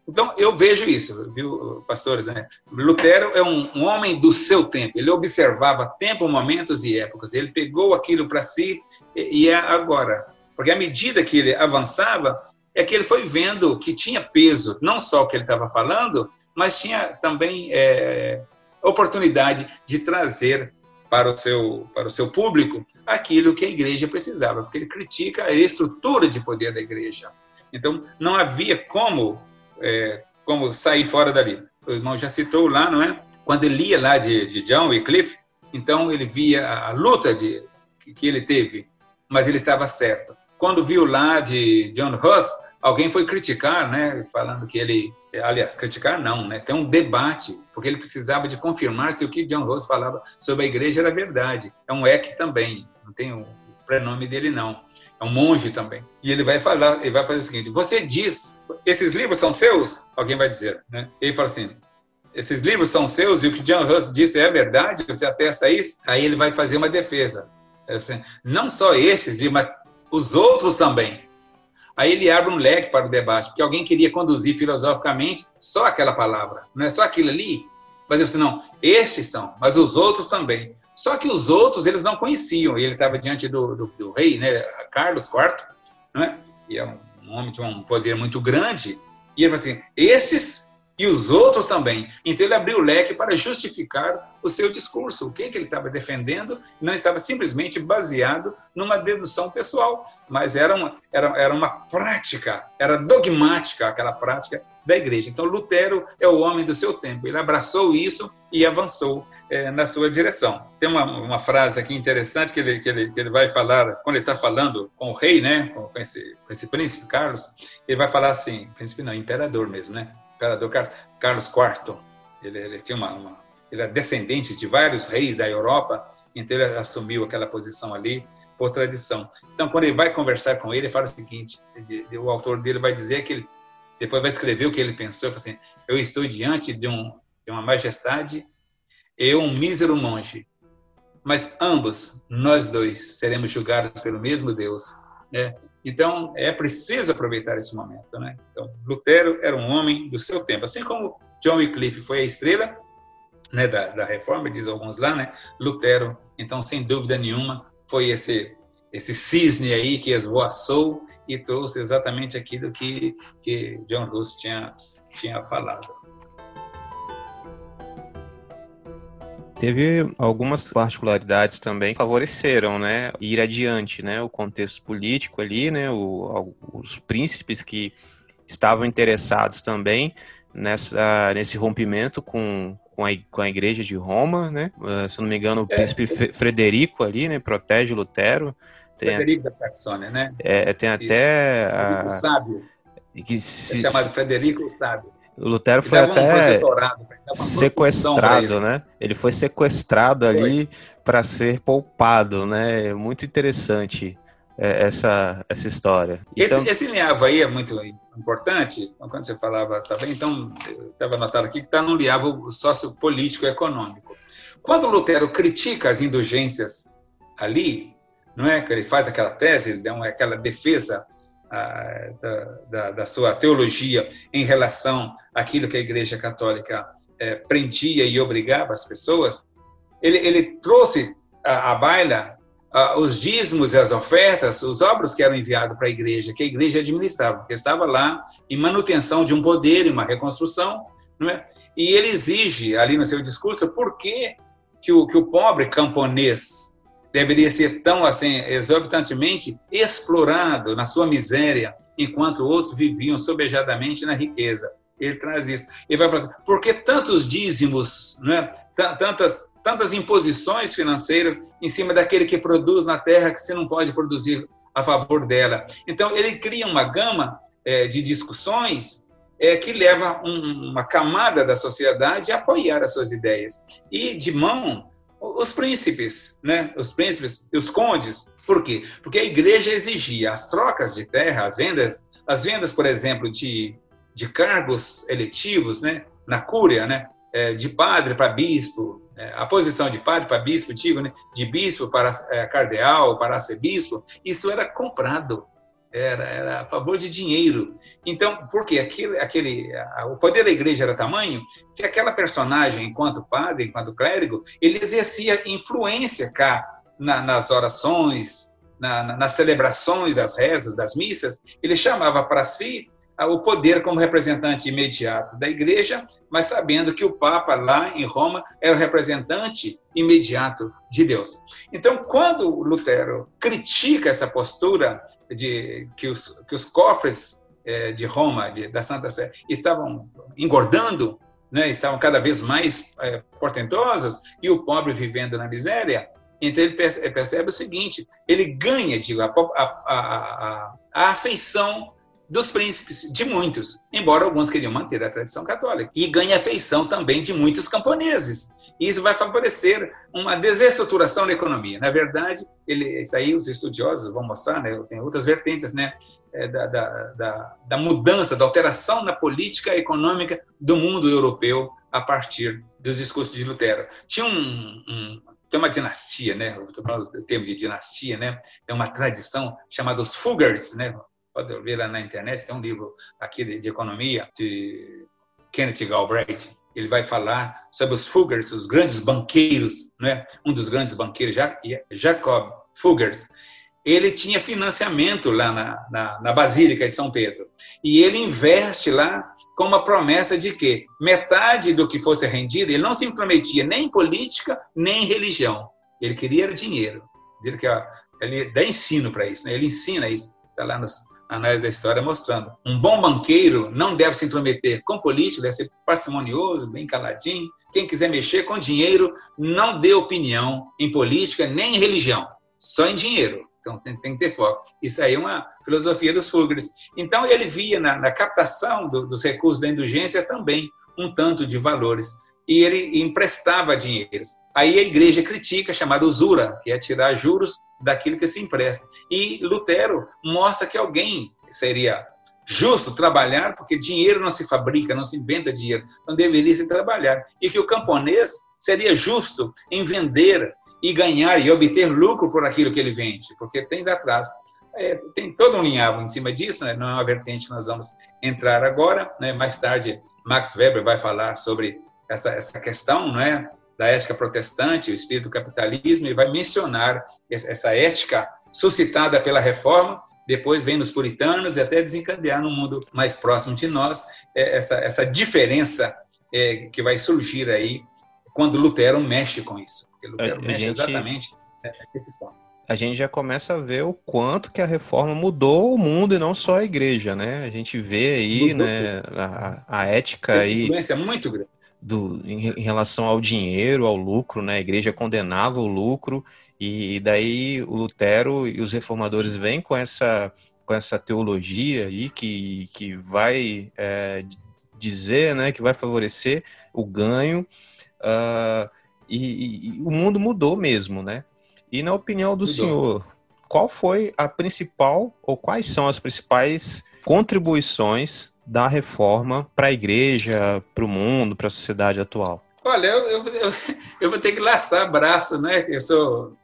Então, eu vejo isso, viu, pastores? Né? Lutero é um, um, homem do seu tempo. Ele observava tempo, momentos e épocas. Ele pegou aquilo para si e, e é agora. Porque à medida que ele avançava, é que ele foi vendo que tinha peso, não só o que ele estava falando, mas tinha também é, oportunidade de trazer para o seu para o seu público aquilo que a igreja precisava, porque ele critica a estrutura de poder da igreja. Então, não havia como é, como sair fora dali. O irmão já citou lá, não é? Quando ele lia lá de, de John Wycliffe, então ele via a luta de, que ele teve, mas ele estava certo. Quando viu lá de John Ross, alguém foi criticar, né, falando que ele, aliás, criticar não, né, tem um debate, porque ele precisava de confirmar se o que John Ross falava sobre a igreja era verdade. É um EC também, não tem o prenome dele não é um monge também. E ele vai falar, ele vai fazer o seguinte: você diz, esses livros são seus? Alguém vai dizer, né? Ele fala assim: esses livros são seus e o que John Russ disse é verdade? Você atesta isso? Aí ele vai fazer uma defesa. Assim, não só esses livros, mas os outros também. Aí ele abre um leque para o debate, porque alguém queria conduzir filosoficamente só aquela palavra, não é só aquilo ali. Mas eu disse, não, estes são, mas os outros também. Só que os outros eles não conheciam. Ele estava diante do, do, do, rei, né, Carlos IV, né? e é um, um homem de um poder muito grande. E ele falou assim: esses e os outros também. Então ele abriu o leque para justificar o seu discurso, o que, que ele estava defendendo, não estava simplesmente baseado numa dedução pessoal, mas era uma, era, era uma prática, era dogmática aquela prática da igreja. Então Lutero é o homem do seu tempo, ele abraçou isso e avançou é, na sua direção. Tem uma, uma frase aqui interessante que ele, que, ele, que ele vai falar, quando ele está falando com o rei, né, com, esse, com esse príncipe Carlos, ele vai falar assim, príncipe não, imperador mesmo, né? Imperador Carlos IV. Ele, ele tinha uma, uma, ele é descendente de vários reis da Europa, então ele assumiu aquela posição ali por tradição. Então, quando ele vai conversar com ele, ele fala o seguinte: o autor dele vai dizer que ele depois vai escrever o que ele pensou, assim: eu estou diante de, um, de uma majestade e um mísero monge, mas ambos, nós dois, seremos julgados pelo mesmo Deus. Né? Então, é preciso aproveitar esse momento. Né? Então, Lutero era um homem do seu tempo. Assim como John Wycliffe foi a estrela né, da, da reforma, diz alguns lá, né? Lutero, então, sem dúvida nenhuma, foi esse, esse cisne aí que esvoaçou e trouxe exatamente aquilo que, que John Russ tinha, tinha falado. Teve algumas particularidades também que favoreceram, né, ir adiante, né, o contexto político ali, né, o, os príncipes que estavam interessados também nessa, nesse rompimento com, com a, com a igreja de Roma, né, uh, se não me engano, o é, príncipe é, Frederico ali, né, protege Lutero. Tem, Frederico da Saxônia, né? É, tem até... A, o sábio. Que se, é chamado Frederico o Sábio. O Lutero foi até sequestrado, né? Ele foi sequestrado foi. ali para ser poupado, né? Muito interessante é, essa, essa história. Então... Esse, esse linhavo aí é muito importante. Quando você falava, tá bem? Então, estava anotado aqui que está no linhavo sociopolítico econômico. Quando Lutero critica as indulgências ali, não é? Que ele faz aquela tese, ele dá uma, aquela defesa da, da, da, sua teologia em relação àquilo que a Igreja Católica é, prendia e obrigava as pessoas, ele, ele trouxe à baila os dízimos e as ofertas, os obras que eram enviados para a igreja, que a igreja administrava, porque estava lá em manutenção de um poder, em uma reconstrução, não é? e ele exige ali no seu discurso por que, que, o, que o pobre camponês deveria ser tão assim exorbitantemente explorado na sua miséria, enquanto outros viviam sobejadamente na riqueza. Ele traz isso. Ele vai falar assim, por que tantos dízimos, né? tantas, tantas imposições financeiras em cima daquele que produz na terra que você não pode produzir a favor dela. Então, ele cria uma gama é, de discussões é, que leva um, uma camada da sociedade a apoiar as suas ideias. E de mão, os príncipes, né? os príncipes e os condes. Por quê? Porque a igreja exigia as trocas de terra, as vendas, as vendas, por exemplo, de, de cargos eletivos né? na cúria, né? É, de padre para bispo, é, a posição de padre para bispo, digo, né? de bispo para é, cardeal, para arcebispo, isso era comprado era, era a favor de dinheiro. Então, porque aquele, aquele, o poder da igreja era tamanho que aquela personagem, enquanto padre, enquanto clérigo, ele exercia influência cá na, nas orações, na, na, nas celebrações das rezas, das missas. Ele chamava para si o poder como representante imediato da igreja, mas sabendo que o Papa lá em Roma era o representante imediato de Deus. Então, quando Lutero critica essa postura de que os, que os cofres é, de Roma, de, da Santa Sé, estavam engordando, né, estavam cada vez mais é, portentosos, e o pobre vivendo na miséria. Então ele percebe o seguinte: ele ganha digo, a, a, a, a afeição dos príncipes, de muitos, embora alguns queriam manter a tradição católica, e ganha afeição também de muitos camponeses, isso vai favorecer uma desestruturação da economia. Na verdade, ele, isso aí os estudiosos vão mostrar, né? tem outras vertentes, né? É, da, da, da, da, mudança, da alteração na política econômica do mundo europeu a partir dos discursos de Lutero. Tinha um, um tem uma dinastia, né? Estou falando do termo de dinastia, né? É uma tradição chamada os Fuggers, né? Pode ver lá na internet, tem um livro aqui de, de economia de Kenneth Galbraith ele vai falar sobre os Fuggers, os grandes banqueiros, né? um dos grandes banqueiros, Jacob Fuggers. Ele tinha financiamento lá na, na, na Basílica de São Pedro. E ele investe lá com uma promessa de que metade do que fosse rendido, ele não se intrometia nem em política, nem em religião. Ele queria dinheiro. Ele dá ensino para isso, né? ele ensina isso. Está lá nos, análise da história mostrando. Um bom banqueiro não deve se intrometer com política, deve ser parcimonioso, bem caladinho. Quem quiser mexer com dinheiro, não dê opinião em política nem em religião, só em dinheiro. Então tem, tem que ter foco. Isso aí é uma filosofia dos Fugres. Então ele via na, na captação do, dos recursos da indulgência também um tanto de valores. E ele emprestava dinheiros. Aí a igreja critica, chamada usura, que é tirar juros daquilo que se empresta. E Lutero mostra que alguém seria justo trabalhar, porque dinheiro não se fabrica, não se inventa dinheiro, então deveria se trabalhar. E que o camponês seria justo em vender e ganhar e obter lucro por aquilo que ele vende, porque tem lá atrás. É, tem todo um linhavo em cima disso, né? não é uma vertente que nós vamos entrar agora. Né? Mais tarde, Max Weber vai falar sobre essa, essa questão, é? Da ética protestante, o espírito do capitalismo, e vai mencionar essa ética suscitada pela reforma, depois vem nos puritanos e até desencadear no mundo mais próximo de nós é, essa, essa diferença é, que vai surgir aí quando Lutero mexe com isso. Porque Lutero a, mexe gente, exatamente nesses pontos. A gente já começa a ver o quanto que a reforma mudou o mundo e não só a igreja, né? A gente vê aí, mudou né, a, a ética aí. influência muito grande do, em, em, relação ao dinheiro, ao lucro, né? A igreja condenava o lucro e, daí o Lutero e os reformadores vêm com essa com essa teologia aí que, que vai é, dizer, né, que vai favorecer o ganho uh, e, e, o mundo mudou mesmo, né? E na opinião do mudou. senhor, qual foi a principal ou quais são as principais contribuições da reforma para a igreja, para o mundo, para a sociedade atual? Olha, eu, eu, eu, vou ter que laçar braço, né? Eu sou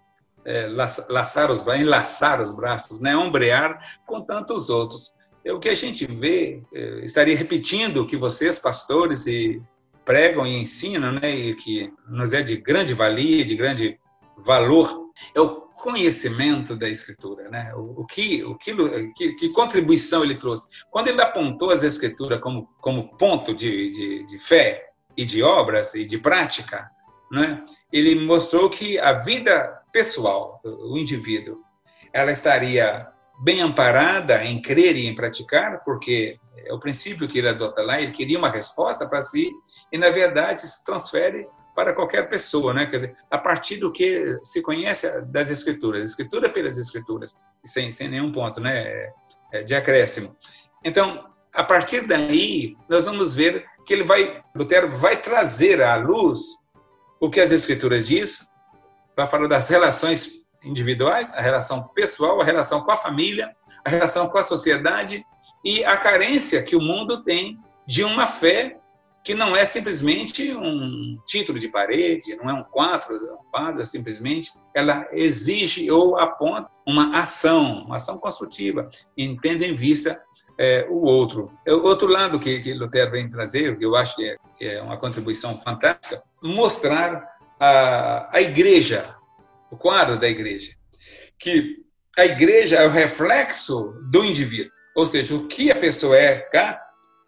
é, laçar os enlaçar os braços, né? Ombrear com tantos outros. É, o que a gente vê, é, estaria repetindo o que vocês, pastores, e pregam e ensinam, né? E que nos é de grande valia, de grande valor, é o conhecimento da escritura, né? O, o que, o que, que, que, contribuição ele trouxe? Quando ele apontou as escrituras como, como ponto de, de, de fé e de obras e de prática, né? Ele mostrou que a vida pessoal, o indivíduo, ela estaria bem amparada em crer e em praticar, porque é o princípio que ele adota lá, ele queria uma resposta para si, e na verdade isso transfere para qualquer pessoa, né? Quer dizer, a partir do que se conhece das escrituras, escritura pelas escrituras, sem, sem nenhum ponto, né? É, de acréscimo. Então, a partir daí, nós vamos ver que ele vai, Lutero vai trazer à luz o que as escrituras diz, vai falar das relações individuais, a relação pessoal, a relação com a família, a relação com a sociedade e a carência que o mundo tem de uma fé que não é simplesmente um título de parede, não é um quadro, um quadro simplesmente, ela exige ou aponta uma ação, uma ação construtiva, tendo em vista é, o outro. É o outro lado que, que Lutero vem trazer, que eu acho que é, é uma contribuição fantástica, mostrar a, a igreja, o quadro da igreja, que a igreja é o reflexo do indivíduo, ou seja, o que a pessoa é cá,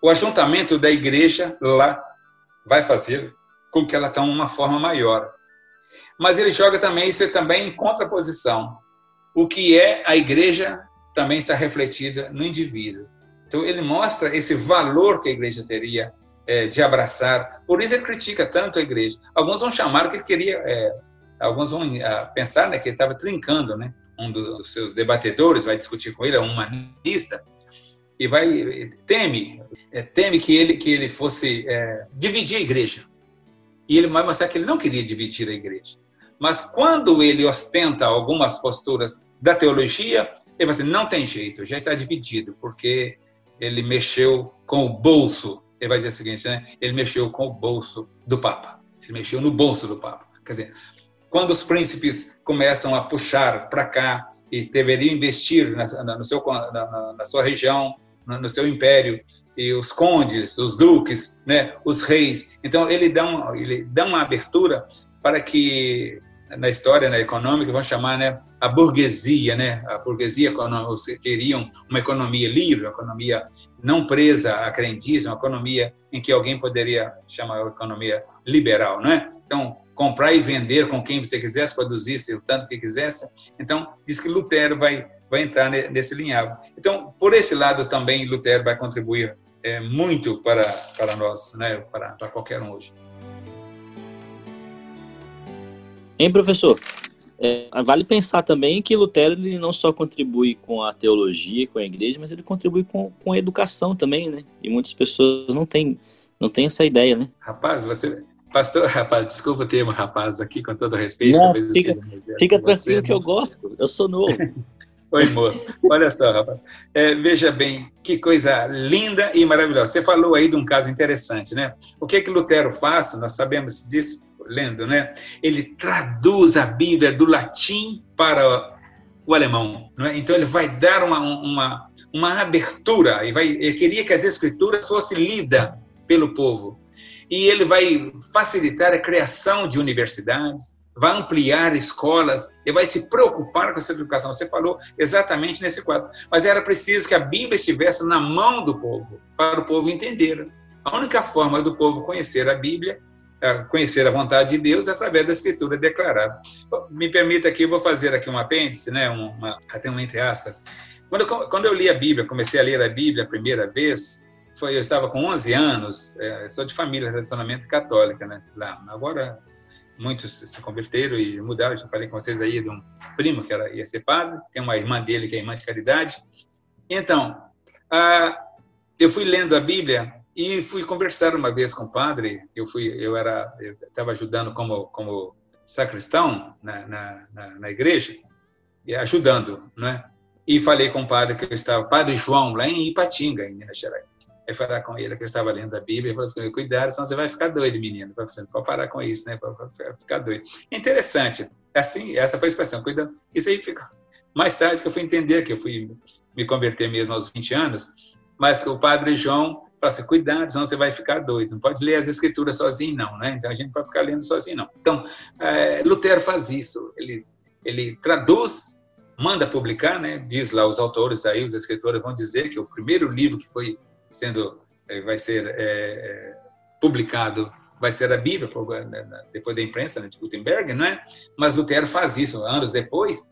o ajuntamento da igreja lá vai fazer com que ela tenha uma forma maior. Mas ele joga também isso é também em contraposição. O que é a igreja também está refletida no indivíduo. Então, ele mostra esse valor que a igreja teria é, de abraçar. Por isso, ele critica tanto a igreja. Alguns vão chamar que ele queria, é, alguns vão ah, pensar né, que ele estava trincando, né? Um dos seus debatedores vai discutir com ele, é um humanista, e vai teme, é, teme que ele que ele fosse é, dividir a igreja. E ele vai mostrar que ele não queria dividir a igreja. Mas quando ele ostenta algumas posturas da teologia, ele vai dizer, não tem jeito, já está dividido, porque ele mexeu com o bolso. Ele vai dizer o seguinte, né? Ele mexeu com o bolso do Papa. Ele mexeu no bolso do Papa. Quer dizer, quando os príncipes começam a puxar para cá e deveriam investir na, na, seu, na, na sua região, no seu império, e os condes, os duques, né, os reis. Então ele dá uma, ele dá uma abertura para que na história né, econômica vão chamar né, a burguesia, né, a burguesia econômica, queriam uma economia livre, uma economia não presa à crendice, uma economia em que alguém poderia chamar de economia liberal, não é? Então comprar e vender com quem você quisesse, produzir o tanto que quisesse. Então diz que Lutero vai vai entrar nesse linhavo. Então por esse lado também Lutero vai contribuir é, muito para para nós, né, para, para qualquer um hoje. Hein, professor? É, vale pensar também que Lutero ele não só contribui com a teologia, com a igreja, mas ele contribui com, com a educação também, né? E muitas pessoas não têm, não têm essa ideia, né? Rapaz, você. Pastor, rapaz, desculpa o termo rapaz aqui, com todo respeito. Não, fica, fica tranquilo que eu gosto, eu sou novo. Oi, moço. Olha só, rapaz. É, veja bem, que coisa linda e maravilhosa. Você falou aí de um caso interessante, né? O que que Lutero faz? Nós sabemos disso lendo, né? Ele traduz a Bíblia do latim para o alemão, é? Então ele vai dar uma, uma, uma abertura e vai, ele queria que as escrituras fossem lidas pelo povo e ele vai facilitar a criação de universidades, vai ampliar escolas, ele vai se preocupar com essa educação. Você falou exatamente nesse quadro. Mas era preciso que a Bíblia estivesse na mão do povo, para o povo entender. A única forma do povo conhecer a Bíblia conhecer a vontade de Deus através da escritura declarada. Me permita aqui, eu vou fazer aqui um apêndice, né, uma, até um entre aspas. Quando eu, quando eu li a Bíblia, comecei a ler a Bíblia a primeira vez, foi, eu estava com 11 anos, é, sou de família relacionamento católica, né, lá. Agora, muitos se converteram e mudaram, já falei com vocês aí de um primo que era, ia ser padre, tem uma irmã dele que é irmã de caridade. Então, ah, eu fui lendo a Bíblia e fui conversar uma vez com o padre, eu fui, eu era, estava ajudando como como sacristão na, na, na, na igreja, ajudando, né? E falei com o padre que eu estava, padre João, lá em Ipatinga, em Minas Gerais. Aí falar com ele que eu estava lendo a Bíblia, e falou assim, cuidado, senão você vai ficar doido, menino. Pode parar com isso, né? Para ficar doido. Interessante. Assim, essa foi a expressão, cuidado. Isso aí fica. Mais tarde que eu fui entender que eu fui me converter mesmo aos 20 anos, mas o padre João Fala assim, cuidado, senão você vai ficar doido. Não pode ler as escrituras sozinho, não, né? Então a gente não pode ficar lendo sozinho, não. Então, é, Lutero faz isso. Ele, ele traduz, manda publicar, né? Diz lá os autores aí, os escritores vão dizer que o primeiro livro que foi sendo, é, vai ser é, é publicado vai ser a Bíblia, né, depois da imprensa né, de Gutenberg, não é? Mas Lutero faz isso anos depois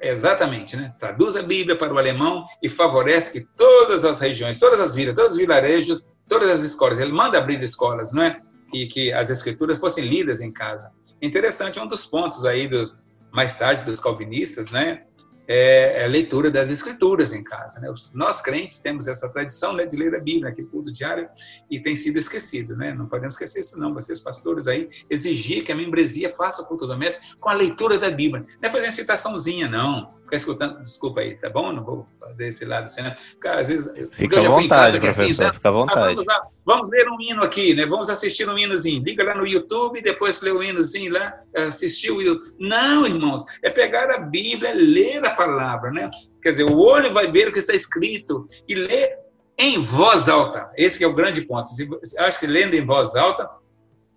Exatamente, né? Traduz a Bíblia para o alemão e favorece que todas as regiões, todas as vilas, todos os vilarejos, todas as escolas, ele manda abrir escolas, não é? e que as escrituras fossem lidas em casa. Interessante, um dos pontos aí dos mais tarde dos calvinistas, né, é, é, leitura das escrituras em casa. Né? Nós crentes temos essa tradição né, de ler a Bíblia, aqui tudo diário, e tem sido esquecido. Né? Não podemos esquecer isso não. Vocês, pastores, aí, exigir que a membresia faça culto doméstico com a leitura da Bíblia. Não é fazer uma citaçãozinha, não. Ficar escutando, desculpa aí, tá bom? Não vou fazer esse lado assim, né? Porque, às vezes, fica à vontade, professor, assim, tá? fica à vontade. Ah, vamos, vamos, ler um hino aqui, né? Vamos assistir um hinozinho. Liga lá no YouTube, depois lê o um hinozinho lá, assistir o. Não, irmãos, é pegar a Bíblia, ler a palavra, né? Quer dizer, o olho vai ver o que está escrito e ler em voz alta. Esse é o grande ponto. Acho que lendo em voz alta,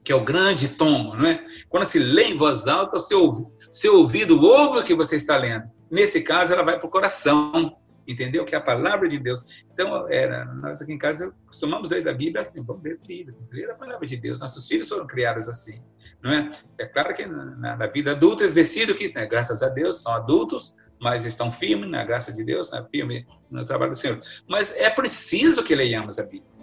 que é o grande tomo, não é? Quando se lê em voz alta, o seu, seu ouvido ouve o que você está lendo. Nesse caso, ela vai para o coração, entendeu? Que é a palavra de Deus. Então, era, nós aqui em casa costumamos ler da Bíblia, assim, vamos ler filho, ler a palavra de Deus. Nossos filhos foram criados assim, não é? É claro que na, na vida adulta eles decidem que, né, graças a Deus, são adultos, mas estão firmes na graça de Deus, né, firme no trabalho do Senhor. Mas é preciso que leiamos a Bíblia.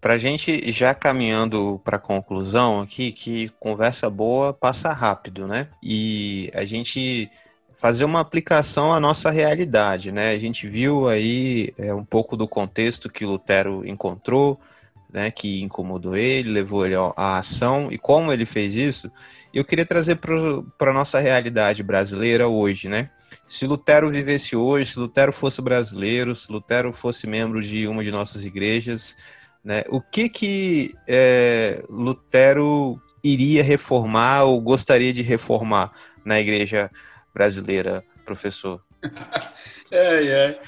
Para a gente já caminhando para a conclusão aqui, que conversa boa passa rápido, né? E a gente fazer uma aplicação à nossa realidade, né? A gente viu aí é, um pouco do contexto que Lutero encontrou, né? Que incomodou ele, levou ele à ação e como ele fez isso. Eu queria trazer para a nossa realidade brasileira hoje, né? Se Lutero vivesse hoje, se Lutero fosse brasileiro, se Lutero fosse membro de uma de nossas igrejas, né? O que que é, Lutero iria reformar ou gostaria de reformar na igreja brasileira, professor? é, é.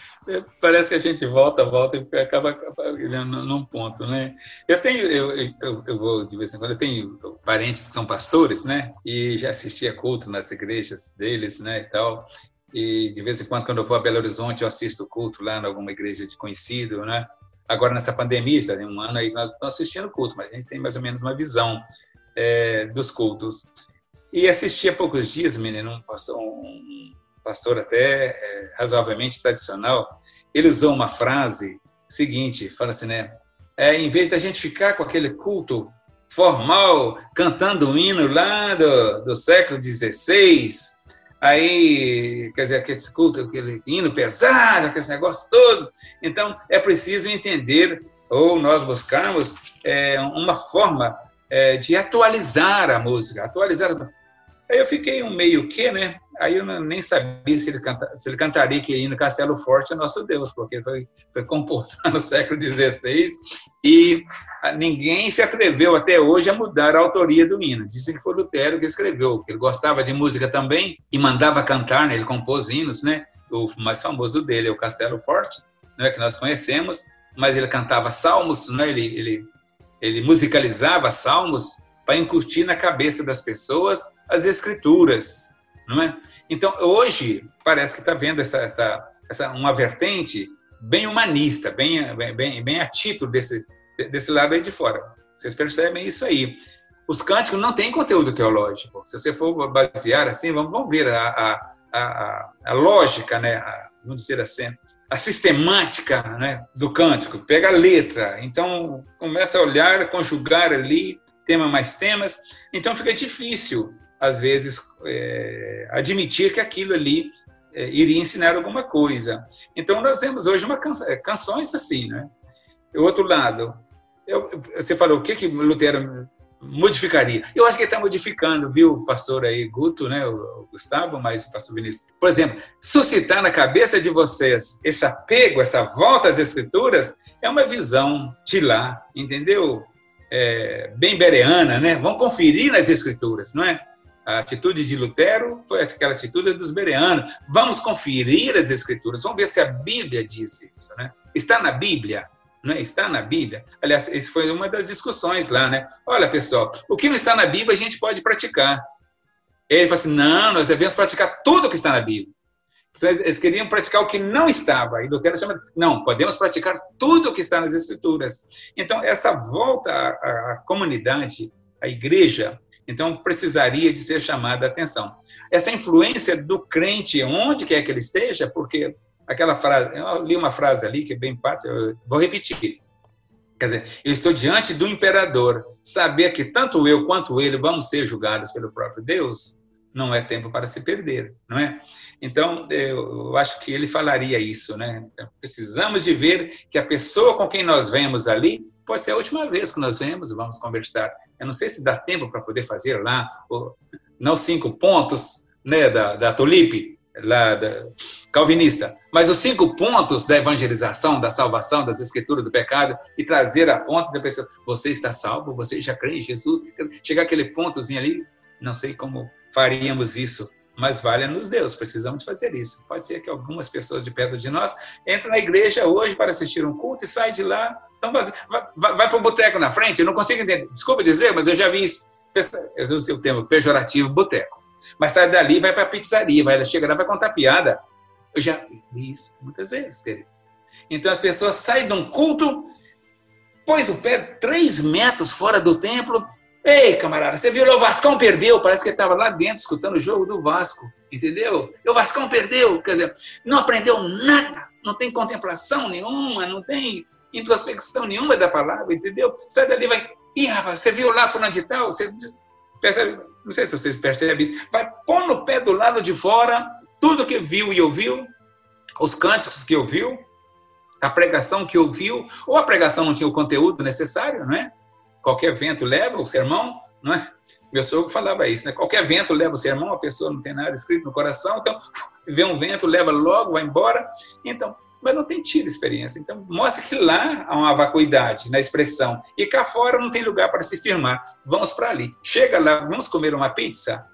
Parece que a gente volta, volta e acaba, acaba num ponto, né? Eu tenho, eu, eu, eu, vou de vez em quando, eu tenho parentes que são pastores, né? E já assisti a culto nas igrejas deles, né, e tal. E de vez em quando, quando eu vou a Belo Horizonte, eu assisto culto lá em alguma igreja de conhecido, né? Agora, nessa pandemia, está um ano aí, nós estamos assistindo culto, mas a gente tem mais ou menos uma visão é, dos cultos. E assisti há poucos dias, menino, um pastor, um pastor até é, razoavelmente tradicional, ele usou uma frase seguinte, fala assim, né? É, em vez da gente ficar com aquele culto formal, cantando o hino lá do, do século XVI, aí, quer dizer, aquele culto, aquele hino pesado, aquele negócio todo. Então, é preciso entender, ou nós buscarmos, é, uma forma é, de atualizar a música, atualizar. Aí eu fiquei um meio que, né? Aí eu nem sabia se ele, canta, se ele cantaria que hino Castelo Forte é nosso Deus, porque foi, foi composto no século XVI e ninguém se atreveu até hoje a mudar a autoria do hino. Dizem que foi Lutero que escreveu, que ele gostava de música também e mandava cantar, né? ele compôs hinos, né? o mais famoso dele é o Castelo Forte, né? que nós conhecemos, mas ele cantava salmos, né? ele, ele, ele musicalizava salmos para incutir na cabeça das pessoas as escrituras. Não é? Então, hoje, parece que está vendo essa, essa, essa, uma vertente bem humanista, bem, bem, bem a título desse, desse lado aí de fora. Vocês percebem isso aí. Os cânticos não têm conteúdo teológico. Se você for basear assim, vamos, vamos ver a, a, a, a lógica, né? A, vamos dizer assim, a sistemática né, do cântico. Pega a letra, então começa a olhar, conjugar ali, tema mais temas. Então fica difícil, às vezes, é, admitir que aquilo ali é, iria ensinar alguma coisa. Então nós temos hoje uma canção, canções assim, né? O outro lado, eu, você falou o que que Lutero modificaria? Eu acho que ele está modificando, viu, pastor aí Guto, né, o Gustavo, mas o pastor Vinícius. Por exemplo, suscitar na cabeça de vocês esse apego, essa volta às escrituras, é uma visão de lá, entendeu? É, bem bereana, né? Vamos conferir nas escrituras, não é? A atitude de Lutero foi aquela atitude dos bereanos. Vamos conferir as escrituras, vamos ver se a Bíblia diz isso, né? Está na Bíblia? É? está na Bíblia. Aliás, isso foi uma das discussões lá, né? Olha, pessoal, o que não está na Bíblia a gente pode praticar. Ele falou assim: não, nós devemos praticar tudo o que está na Bíblia. Eles queriam praticar o que não estava. E Lutero chama, não, podemos praticar tudo o que está nas Escrituras. Então, essa volta à, à comunidade, à igreja, então precisaria de ser chamada a atenção. Essa influência do crente, onde quer que ele esteja, porque aquela frase, eu li uma frase ali que é bem parte, vou repetir. Quer dizer, eu estou diante do imperador. Saber que tanto eu quanto ele vamos ser julgados pelo próprio Deus não é tempo para se perder, não é? Então, eu acho que ele falaria isso, né? Precisamos de ver que a pessoa com quem nós vemos ali pode ser a última vez que nós vemos, vamos conversar. Eu não sei se dá tempo para poder fazer lá, não cinco pontos né, da, da Tulipe, lá da calvinista, mas os cinco pontos da evangelização, da salvação, das escrituras do pecado e trazer a ponto da pessoa, você está salvo, você já crê em Jesus, chegar aquele pontozinho ali, não sei como faríamos isso, mas valha-nos Deus, precisamos fazer isso. Pode ser que algumas pessoas de perto de nós entrem na igreja hoje para assistir um culto e saem de lá, então vai, vai, vai para o boteco na frente, eu não consigo entender, desculpa dizer, mas eu já vi isso, eu usei o termo pejorativo, boteco mas sai dali vai para a pizzaria, vai, ela chega lá vai contar piada. Eu já vi isso muitas vezes. Então as pessoas saem de um culto, pôs o pé três metros fora do templo. Ei, camarada, você viu o Vascão perdeu? Parece que ele estava lá dentro escutando o jogo do Vasco, entendeu? O Vascão perdeu, quer dizer, não aprendeu nada, não tem contemplação nenhuma, não tem introspecção nenhuma da palavra, entendeu? Sai dali vai. Ih, rapaz, você viu lá fulano de tal? Você percebe? Não sei se vocês percebem isso, vai pôr no pé do lado de fora tudo que viu e ouviu, os cânticos que ouviu, a pregação que ouviu, ou a pregação não tinha o conteúdo necessário, não é? Qualquer vento leva o sermão, não é? Meu sogro falava isso, né? Qualquer vento leva o sermão, a pessoa não tem nada escrito no coração, então vê um vento, leva logo, vai embora. Então, mas não tem tido experiência. Então, mostra que lá há uma vacuidade na expressão. E cá fora não tem lugar para se firmar. Vamos para ali. Chega lá, vamos comer uma pizza?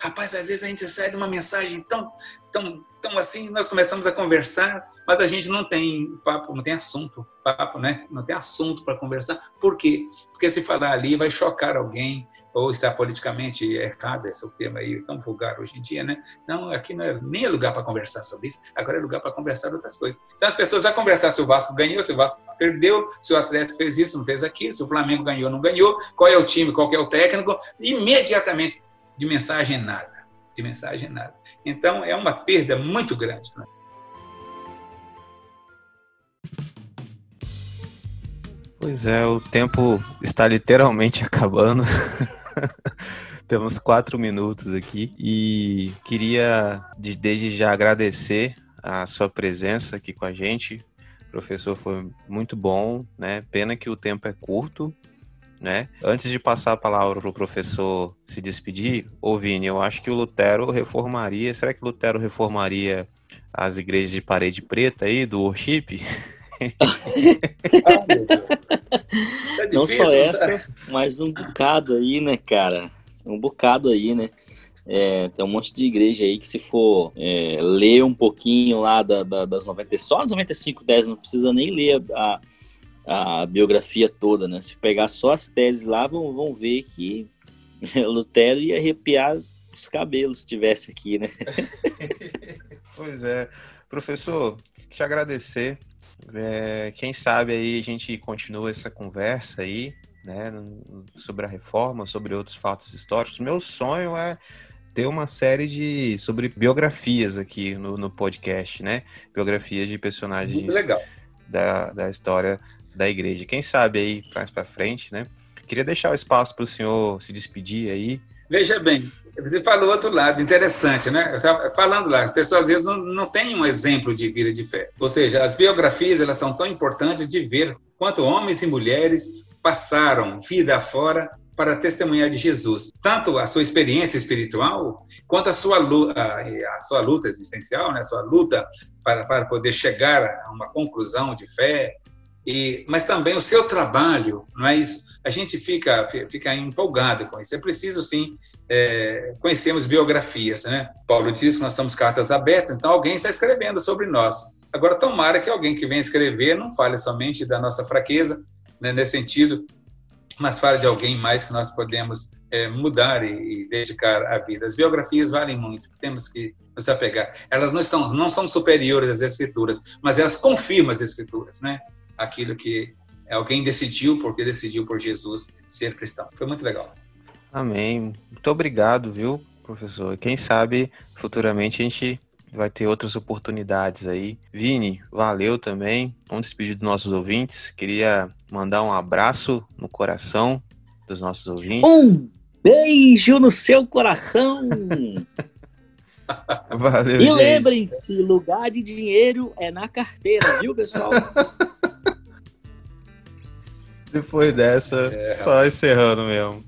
Rapaz, às vezes a gente sai de uma mensagem tão, tão, tão assim, nós começamos a conversar, mas a gente não tem papo, não tem assunto, papo, né? Não tem assunto para conversar. Por quê? Porque se falar ali vai chocar alguém, ou está politicamente errado, esse é o termo aí tão vulgar hoje em dia, né? Não, aqui não é nem é lugar para conversar sobre isso, agora é lugar para conversar outras coisas. Então as pessoas vão conversar se o Vasco ganhou, se o Vasco perdeu, se o atleta fez isso, não fez aquilo, se o Flamengo ganhou, não ganhou, qual é o time, qual é o técnico, imediatamente de mensagem nada, de mensagem nada. Então é uma perda muito grande. Né? Pois é, o tempo está literalmente acabando. Temos quatro minutos aqui e queria desde já agradecer a sua presença aqui com a gente. Professor foi muito bom, né? Pena que o tempo é curto, né? Antes de passar a palavra para o professor se despedir, ô Vini, eu acho que o Lutero reformaria. Será que Lutero reformaria as igrejas de parede preta aí do worship? ah, tá não só tá? essa, mas um bocado aí, né, cara? Um bocado aí, né? É, tem um monte de igreja aí que se for é, ler um pouquinho lá da, da, das 90, só 95, 10, não precisa nem ler a, a, biografia toda, né? Se pegar só as teses lá, vão, vão ver que Lutero ia arrepiar os cabelos se tivesse aqui, né? pois é. Professor, te agradecer é, quem sabe aí a gente continua essa conversa aí, né, sobre a reforma, sobre outros fatos históricos. Meu sonho é ter uma série de sobre biografias aqui no, no podcast, né? Biografias de personagens da, da história da igreja. Quem sabe aí mais para frente, né? Queria deixar o espaço para o senhor se despedir aí. Veja bem, você falou outro lado, interessante, né? Falando lá, as pessoas às vezes não, não têm um exemplo de vida de fé. Ou seja, as biografias elas são tão importantes de ver quanto homens e mulheres passaram vida fora para testemunhar de Jesus. Tanto a sua experiência espiritual, quanto a sua luta, a sua luta existencial, né? a sua luta para, para poder chegar a uma conclusão de fé, e, mas também o seu trabalho, não é isso? A gente fica, fica empolgado com isso. É preciso, sim, é, conhecemos biografias, né? Paulo diz que nós somos cartas abertas, então alguém está escrevendo sobre nós. Agora, tomara que alguém que venha escrever não fale somente da nossa fraqueza, né, nesse sentido, mas fale de alguém mais que nós podemos é, mudar e, e, dedicar a vida. As biografias valem muito, temos que nos apegar. Elas não, estão, não são superiores às escrituras, mas elas confirmam as escrituras, né? Aquilo que alguém decidiu, porque decidiu por Jesus ser cristão. Foi muito legal. Amém. Muito obrigado, viu, professor? Quem sabe futuramente a gente vai ter outras oportunidades aí. Vini, valeu também. Vamos despedir dos nossos ouvintes. Queria mandar um abraço no coração dos nossos ouvintes. Um beijo no seu coração! Valeu, E lembrem-se, lugar de dinheiro é na carteira, viu, pessoal? Depois dessa, É, só encerrando mesmo.